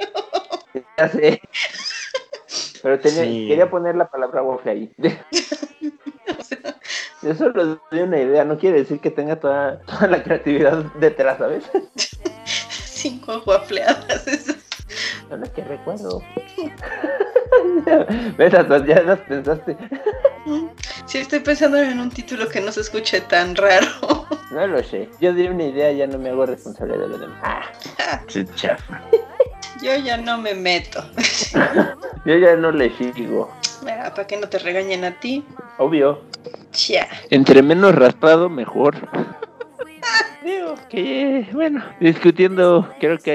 Ya sé. Pero tenía- Sí. quería poner la palabra waffle ahí. Yo solo doy una idea, no quiere decir que tenga toda, toda la creatividad detrás, ¿sabes? Cinco guafleadas. eso. Son las que recuerdo. ¿Ves? Ya las pensaste. Sí, estoy pensando en un título que no se escuche tan raro. No lo sé. Yo di una idea, ya no me hago responsable de lo demás. Ah, Qué chafa. Yo ya no me meto. yo ya no le sigo. Ah, Para que no te regañen a ti. Obvio. Ya. Entre menos raspado, mejor. Digo que, bueno, discutiendo, creo que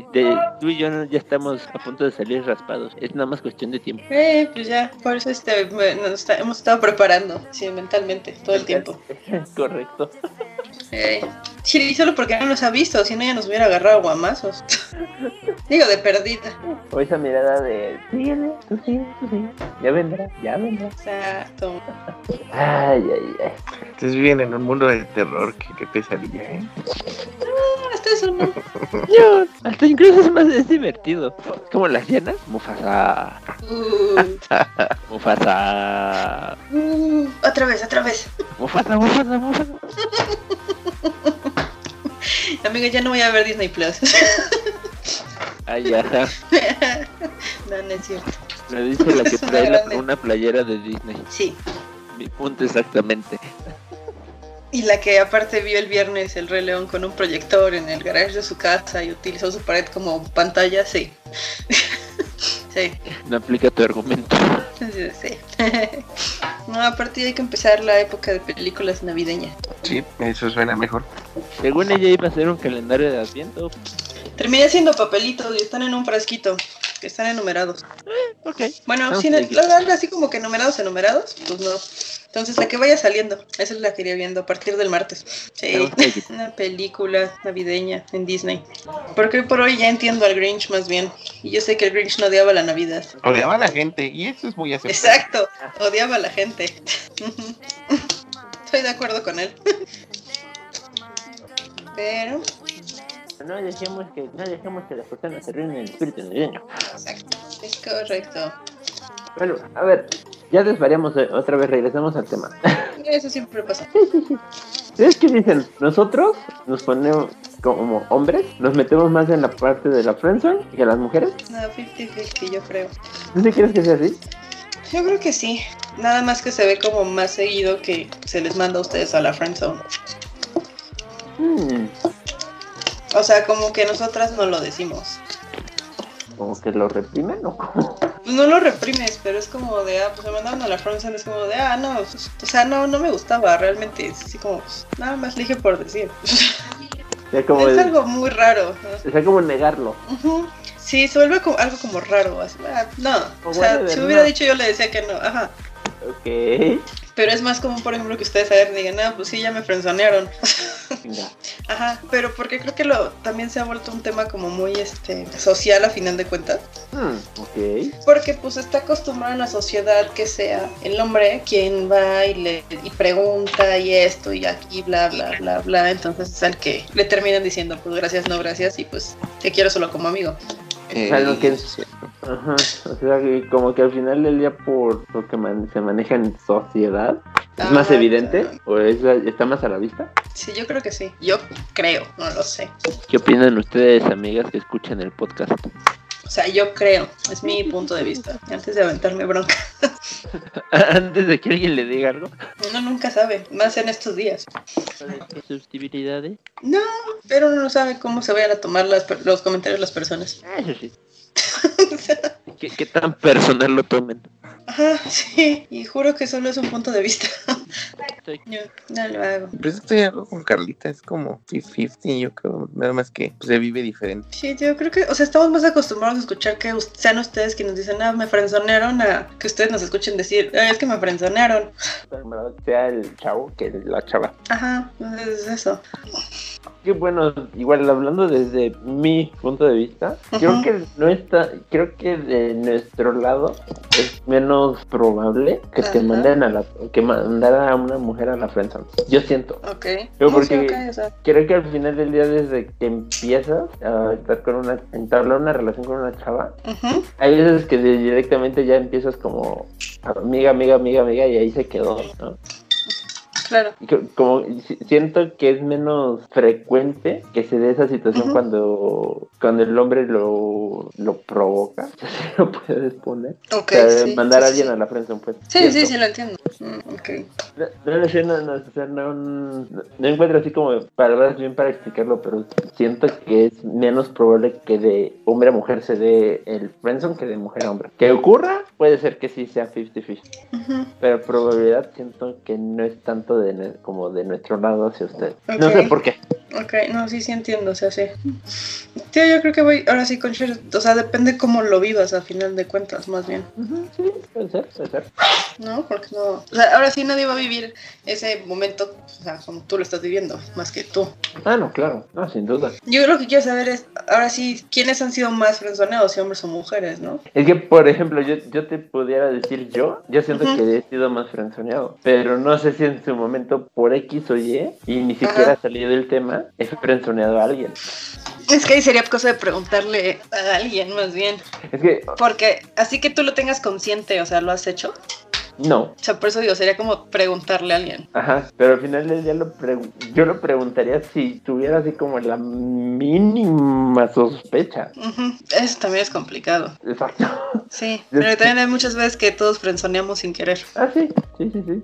eh, de- tú y yo no- ya estamos a punto de salir raspados. Es nada más cuestión de tiempo. Eh, pues ya, por eso este, nos está- hemos estado preparando, sí, mentalmente, todo el tiempo. Correcto. Eh, sí, solo porque no nos ha visto, si no ya nos hubiera agarrado guamazos. Digo, de perdida. O esa mirada de, síguele, tú sigue, tú sigue. Ya vendrá, ya vendrá. Exacto. Ay, ay, ay. Ustedes viven en un mundo de terror. Qué, qué pesadilla, ¿eh? Hasta eso no. Hasta incluso es más es divertido. Como las llenas. Mufasa. Uh, Mufasa. uh, otra vez, otra vez. Mufasa, Mufasa, Mufasa. Amiga, ya no voy a ver Disney Plus. Ay, ajá. no, no es cierto. Me dice la que trae la- una playera de Disney. Sí. Mi punto exactamente. Y la que aparte vio el viernes el Rey León con un proyector en el garage de su casa y utilizó su pared como pantalla, sí. sí, No aplica tu argumento. sí, sí. no, aparte hay que empezar la época de películas navideñas. Sí, eso suena mejor. Según ella iba a ser un calendario de Adviento. Terminé haciendo papelitos y están en un frasquito, que están enumerados. Ok. Bueno, sin like it. algo así como que enumerados, enumerados, pues no. Entonces la que vaya saliendo, esa es la que iría viendo a partir del martes. Sí, una película navideña en Disney. Porque hoy por hoy ya entiendo al Grinch más bien. Y yo sé que el Grinch no odiaba la Navidad. Odiaba a la gente y eso es muy aceptable. Exacto, odiaba a la gente. Estoy de acuerdo con él. Pero, No dejemos que, no dejemos que las personas se ríen el espíritu navideño. exacto, es correcto. Bueno, a ver, ya desvariamos eh, otra vez, regresamos al tema. Eso siempre pasa. ¿Ustedes qué dicen? Nosotros nos ponemos como hombres, nos metemos más en la parte de la friendzone que las mujeres. No, 50-50 yo creo. ¿Tú sí crees que sea así? Yo creo que sí. Nada más que se ve como más seguido que se les manda a ustedes a la friendzone. Hmm, O sea, como que nosotras no lo decimos. como que lo reprimen o cómo? Pues no lo reprimes, pero es como de, ah, pues me mandaron a la friendzone, es como de, ah, no, pues, o sea, no, no me gustaba, realmente, es así como, pues, nada más le dije por decir. O sea, como, es el- algo muy raro. ¿no? o sea, como negarlo. Sí, se vuelve como, algo como raro. así, ah, no, O o sea, si hubiera dicho yo le decía que no, ajá. Ok. Pero es más común, por ejemplo, que ustedes ayer digan, ah, pues sí, ya me frenzonearon. Ajá, pero porque creo que lo también se ha vuelto un tema como muy este social a final de cuentas. Hmm, ok. Porque pues está acostumbrado en la sociedad que sea el hombre quien va y le y pregunta y esto y aquí bla bla bla bla. Entonces es al que le terminan diciendo pues gracias, no gracias y pues te quiero solo como amigo. Eh. Ajá. O sea, que como que al final del día, por lo que man- se maneja en sociedad, ¿es más Ah, evidente? claro. ¿O es, está más a la vista? Sí, yo creo que sí. Yo creo, no lo sé. ¿Qué opinan ustedes, amigas, que escuchan el podcast? O sea, yo creo, es mi punto de vista. Antes de aventarme bronca. Antes de que alguien le diga algo. Uno nunca sabe, más en estos días. Susceptibilidades. No, pero uno no sabe cómo se vayan a tomar las per- los comentarios de las personas. Eso sí. ¿Qué, tan personal lo tomen? Ajá, sí, y juro que solo es un punto de vista. Estoy- Yo no lo hago. Pues estoy algo con Carlita, es como 50-50, yo creo. Nada más que pues, se vive diferente. Sí, yo creo que, o sea, estamos más acostumbrados a escuchar que sean ustedes quienes dicen, ah, me frenzonearon, a que ustedes nos escuchen decir, ah, es que me frenzonearon. sea el chavo que la chava. Ajá, es eso. Que bueno, igual hablando desde mi punto de vista, creo Ujú. que no está, creo que de nuestro lado es menos probable que te manden a la, que mandar a una mujer a la friendzone. Yo siento. Ok. Sí, porque- ok, o sea, Creo que al final del día, desde que empiezas a estar con una, entablar una relación con una chava, hay veces que directamente ya empiezas como amiga, amiga, amiga, amiga, y ahí se quedó, ¿no? Claro. Como si- siento que es menos frecuente que se dé esa situación Ujú. cuando cuando el hombre lo, lo provoca si lo puedes poner Ok, o sea, sí, mandar sí, a alguien sí. a la friendzone pues Sí, sí, siento. sí, lo entiendo. Mm, ok. no, no sé, no, no, o sea, no, no, encuentro así como palabras bien para explicarlo pero siento que es menos probable que de hombre a mujer se dé el friendzone que de mujer a hombre que ocurra puede ser que sí sea 50-50 Ujú, pero probabilidad siento que no es tanto de como de nuestro lado hacia usted. No Ok. sé por qué. Ok, no, sí, sí entiendo, o sea, sí. Tío, yo creo que voy, ahora sí con Cher, o sea, depende cómo lo vivas a final de cuentas, más bien, Sí, puede ser, puede ser. ¿no? Porque no, o sea, ahora sí nadie va a vivir ese momento, o sea, como tú lo estás viviendo, más que tú. Ah, no, claro, no, sin duda. Yo lo que quiero saber es, ahora sí, ¿quiénes han sido más frenzoneados, si hombres o mujeres, no? Es que, por ejemplo, yo, yo te pudiera decir yo, yo siento Ujú. que he sido más frenzoneado, pero no sé si en su momento por X o Y, y ni siquiera Ajá. salí del tema, he frenzoneado a alguien. Es que ahí sería cosa de preguntarle a alguien, más bien, Es que, porque así que tú lo tengas consciente, o sea, ¿lo has hecho? No, O sea, por eso digo, sería como preguntarle a alguien. ajá, pero al final del día lo yo lo preguntaría si tuviera así como la mínima sospecha. Ujú, Eso también es complicado. Exacto. Sí, pero también hay muchas veces que todos frenzoneamos sin querer. Ah, sí, sí, sí, sí.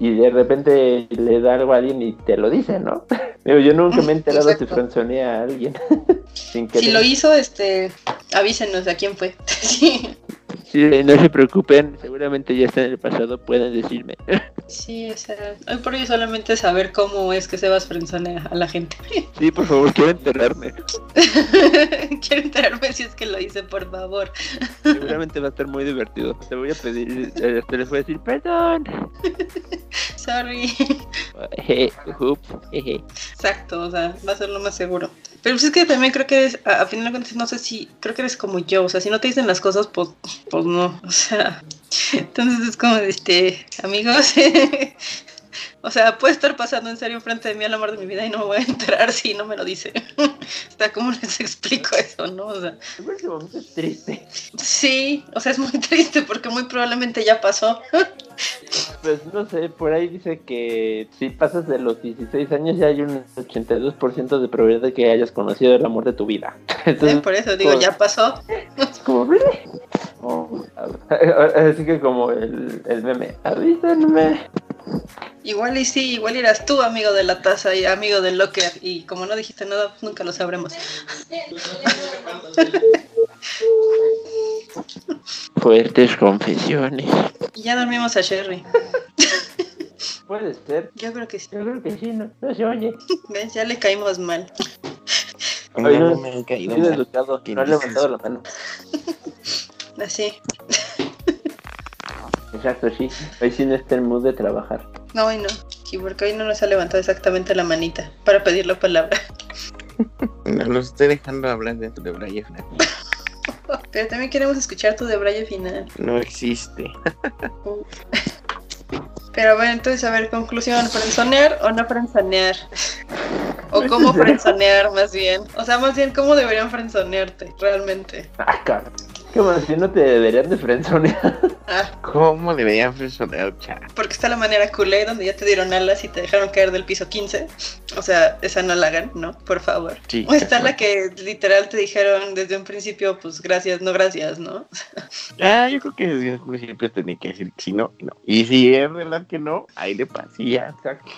Y, y de repente le da algo a alguien y te lo dice, ¿no? Digo, yo nunca me he enterado si Exacto. frenzoneé a alguien. Sin querer. Si lo hizo, este, avísenos de a quién fue. Sí, Sí, no se preocupen, seguramente ya está en el pasado, pueden decirme. sí, o sea, hoy por hoy solamente saber cómo es que Sebas frenzonea a la gente. Sí, por favor, quiero enterarme. Quiero enterarme si es que lo hice, por favor. Seguramente va a estar muy divertido. Te voy a pedir, eh, te les voy a decir, perdón. Sorry. Exacto, o sea, va a ser lo más seguro. Pero pues es que también creo que eres, a, a final de cuentas, no sé si, creo que eres como yo, o sea, si no te dicen las cosas, pues, pues no, o sea, entonces es como, este, amigos, o sea, puede estar pasando en serio enfrente de mí al amor de mi vida y no me voy a enterar si no me lo dice. Está ¿cómo les explico eso, no? O sea, es triste. sí, o sea, es muy triste porque muy probablemente ya pasó. Pues no sé, por ahí dice que si pasas de los 16 años ya hay un 82% de probabilidad de que hayas conocido el amor de tu vida. Entonces, ¿eh? Por eso digo, ya pasó. Es como. Oh, así que como el, el meme, avísenme. Igual y sí, igual eras tú amigo de la taza y amigo del locker y como no dijiste nada, pues nunca lo sabremos. Fuertes confesiones. Y ya dormimos a Sherry. Puede ser. Yo creo que sí. Yo creo que sí, no, no se oye. ¿Ves? Ya le caímos mal. Oye, no no, me he caído mal. educado, ¿Qué no ha dices? levantado la mano. Así. Exacto, sí. Hoy sí no está en mood de trabajar. No, hoy no. Sí, porque hoy no nos ha levantado exactamente la manita para pedir la palabra. No los estoy dejando hablar dentro de Brian. Pero también queremos escuchar tu debraye final. No existe. Pero bueno, entonces, a ver, conclusión, ¿frenzonear o no frenzonear? O cómo frenzonear, más bien. O sea, más bien, ¿cómo deberían frenzonearte, realmente? Ah, cabrón. ¿Qué más? Si no te deberían de frenzonear. Ah, ¿Cómo deberían chat? porque está la manera culé donde ya te dieron alas y te dejaron caer del piso 15. O sea, esa no la hagan, ¿no? Por favor. Sí. O está la que literal te dijeron desde un principio, pues gracias, no gracias, ¿no? Ah, yo creo que desde un principio tenía que decir que sí, no, y no. Y si es verdad que no, ahí le ya. Exacto.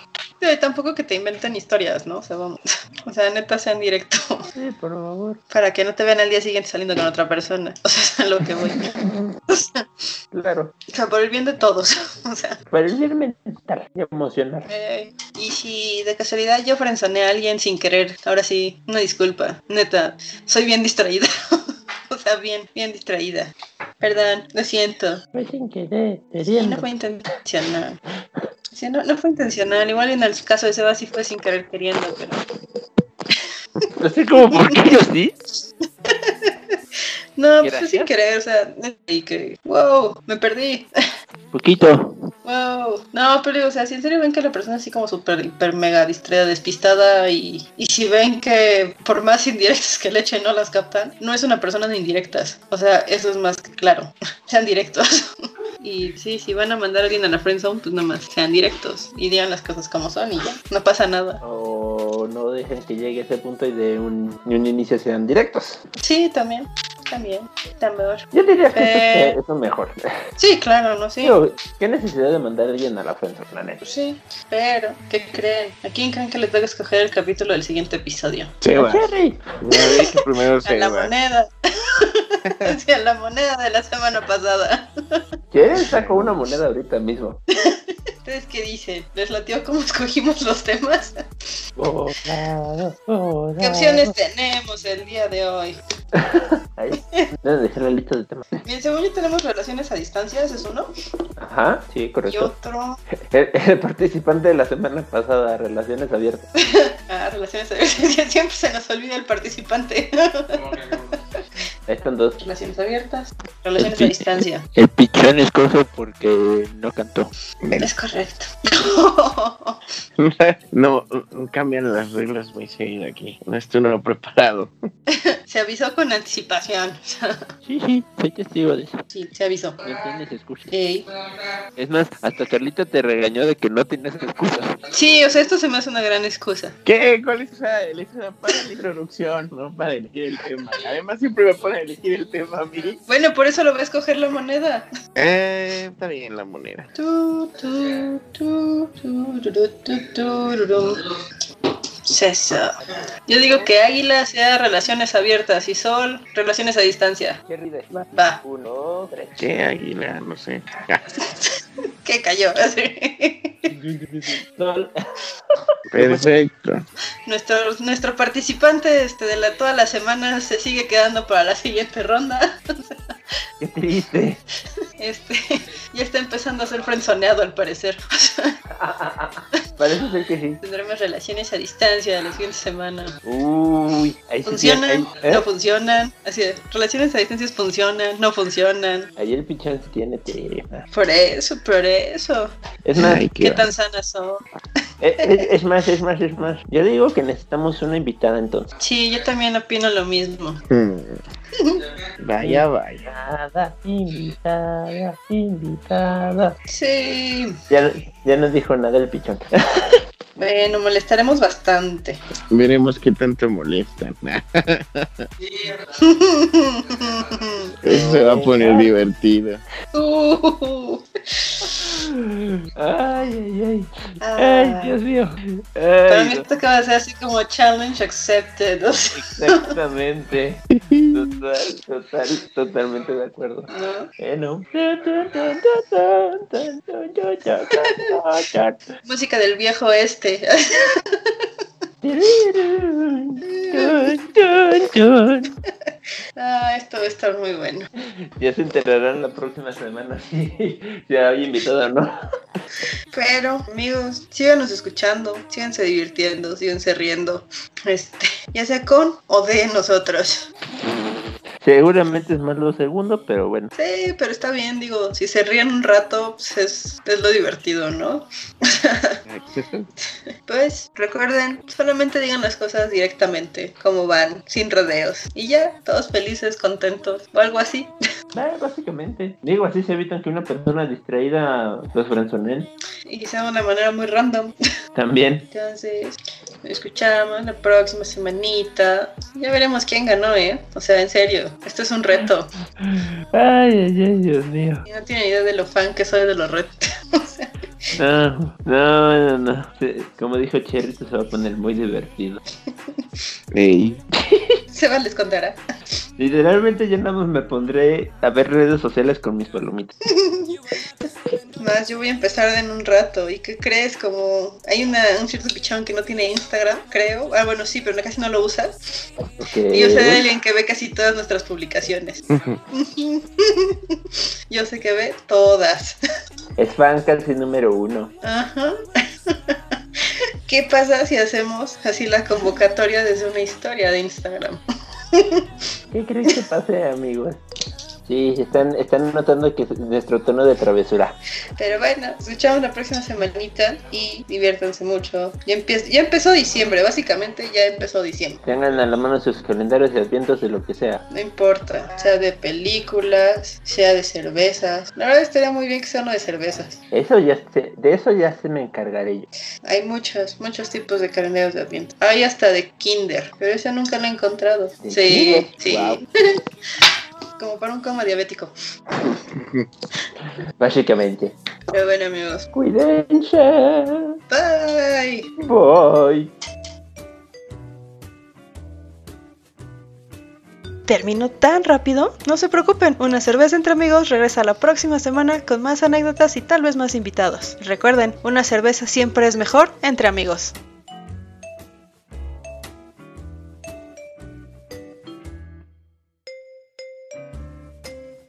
Tampoco que te inventen historias, ¿no? O sea, vamos. O sea, neta, sean directo. Sí, por favor. Para que no te vean al día siguiente saliendo con otra persona. O sea, es a lo que voy. O sea, Claro. o sea, por el bien de todos. O sea, Para el bien mental y emocional. eh, y si de casualidad yo frenzoneé a alguien sin querer, ahora sí, una disculpa. Neta, soy bien distraída. O sea, bien, bien distraída. Perdón, lo siento. Fue sin querer, Sí, no fue intencional. Sí, no, no fue intencional. Igual en el caso de Seba sí fue sin querer queriendo, pero... No sé cómo por qué yo sí. No, pues fue sin querer, o sea, y que... ¡Wow! Me perdí. Poquito. Wow. No, pero o sea, si en serio ven que la persona es así como súper, hiper, mega distraída, despistada y, y si ven que por más indirectas que le echen no las captan, no es una persona de indirectas. O sea, eso es más que claro. Sean directos. Y sí, si van a mandar a alguien a la friendzone, pues nada más sean directos y digan las cosas como son y ya, no pasa nada. O no dejen que llegue ese punto y de un, de un inicio sean directos. Sí, también, también, está mejor. Yo diría que Eh. eso es mejor. Sí, claro, ¿no? Sí. Digo, ¿Qué necesidad de mandar a alguien a la frente, la neta? Sí, pero, ¿qué creen? ¿A quién creen que le toca escoger el capítulo del siguiente episodio? Sebas. Cherry. Me dije primero A la moneda. Sí, a la moneda de la semana pasada. Cherry sacó una moneda ahorita mismo. ¿Ustedes qué dicen? ¿Les latió cómo escogimos los temas? Borrado. ¿Qué opciones tenemos el día de hoy? Ahí. Deben dejar la lista de temas. Bien, según yo tenemos relaciones a distancia, ese es uno. Ajá, sí, Y correcto. otro, El, el participante de la semana pasada, Relaciones Abiertas. ah, relaciones a distancia. Siempre se nos olvida el participante. Están dos. Relaciones abiertas, relaciones a distancia. El pichón es cosa porque no cantó. Es correcto. No, cambian las reglas muy seguido aquí. No estoy uno preparado. Se avisó con anticipación. Sí, sí, soy testigo de eso. Sí, se avisó. No tienes excusa. Ey. Es más, hasta Carlita te regañó de que no tienes excusa. Sí, o sea, esto se me hace una gran excusa. ¿Qué? ¿Cuál es esa? para la introducción, no para elegir el tema. Además siempre me ponen a elegir el tema a mí. Bueno, por eso lo voy a escoger la moneda. Eh, está bien la moneda. Tu, tu, tu, tu, tu, tu, tu, tu. Eso. Yo digo que águila sea relaciones abiertas y sol, relaciones a distancia. De Va, Uno, tres. ¿Qué águila? No sé. que cayó. Perfecto. Nuestro, nuestro participante este, de la, toda la semana se sigue quedando para la siguiente ronda. Qué triste. Este, ya está empezando a ser frenzoneado al parecer. Parece ser que sí. Tendremos relaciones a distancia la siguiente semana. Uy, ahí sí. ¿Funcionan? Ahí, ¿eh? ¿No funcionan? Así de, relaciones a distancia funcionan, no funcionan. ahí el pichón tiene tierra. Por eso, por eso. Es más, Ay, ¿Qué qué tan sanas son? eh, es, es más, es más, es más. Yo digo que necesitamos una invitada entonces. Sí, yo también opino lo mismo. Hmm. Vaya, vaya. Invitada, invitada, invitada. Sí. Ya, ya nos dijo nada el pichón. Bueno, molestaremos bastante. Veremos qué tanto molestan. Eso se va a poner divertido. Uh, Ay, ay, ay. ah. Ay, Dios mío. Para mí Ay, esto acaba de ser así como challenge accepted. o sea, exactamente. Total, total, totalmente de acuerdo. ¿no? Eh, no. Música del viejo este. Ah, esto va a estar muy bueno. Ya se enterarán la próxima semana si, si hay invitado o no. Pero, amigos, síganos escuchando, síganse divirtiendo, síganse riendo. Este, ya sea con o de nosotros. Seguramente es más lo segundo, pero bueno. Sí, pero está bien, digo, si se ríen un rato, pues es, es lo divertido, ¿no? Pues recuerden, solamente digan las cosas directamente, como van, sin rodeos. Y ya, todos felices, contentos, o algo así. Ah, básicamente. Digo, así se evitan que una persona distraída los frenzoneen. Y sea de una manera muy random. También. Entonces, nos escuchamos la próxima semanita. Ya veremos quién ganó, ¿eh? O sea, en serio, esto es un reto. Ay, ay, ay, Dios mío. Y no tiene idea de lo fan que soy de los retos. O sea, No, no, no, no. Como dijo Cherrito, se va a poner muy divertido. Ey. Seba les contará. Literalmente ya nada más me pondré a ver redes sociales con mis palomitas. Más, yo voy a empezar en un rato. ¿Y qué crees? Como hay una, un cierto pichón que no tiene Instagram, creo. Ah, bueno, sí, pero casi no lo usa. Y yo sé de alguien que ve casi todas nuestras publicaciones. yo sé que ve todas. Es fan casi número uno. Ajá. ¿Qué pasa si hacemos así la convocatoria desde una historia de Instagram? ¿Qué crees que pase, amigos? Sí, están, están notando que es nuestro tono de travesura. Pero bueno, escuchamos la próxima semanita y diviértanse mucho. Ya, empieza, ya empezó diciembre, básicamente ya empezó diciembre. Tengan a la mano sus calendarios y advientos de lo que sea. No importa, sea de películas, sea de cervezas. La verdad estaría muy bien que sea uno de cervezas. Eso ya se- de eso ya se me encargaré yo. Hay muchos, muchos tipos de calendarios de adviento. Hay hasta de Kinder, pero esa nunca la he encontrado. ¿De Sí, sí. Como para un coma diabético. Básicamente. Pero bueno amigos, Cuídense. bye. Bye. ¿Terminó tan rápido? No se preocupen, una cerveza entre amigos regresa la próxima semana con más anécdotas y tal vez más invitados. Recuerden, una cerveza siempre es mejor entre amigos.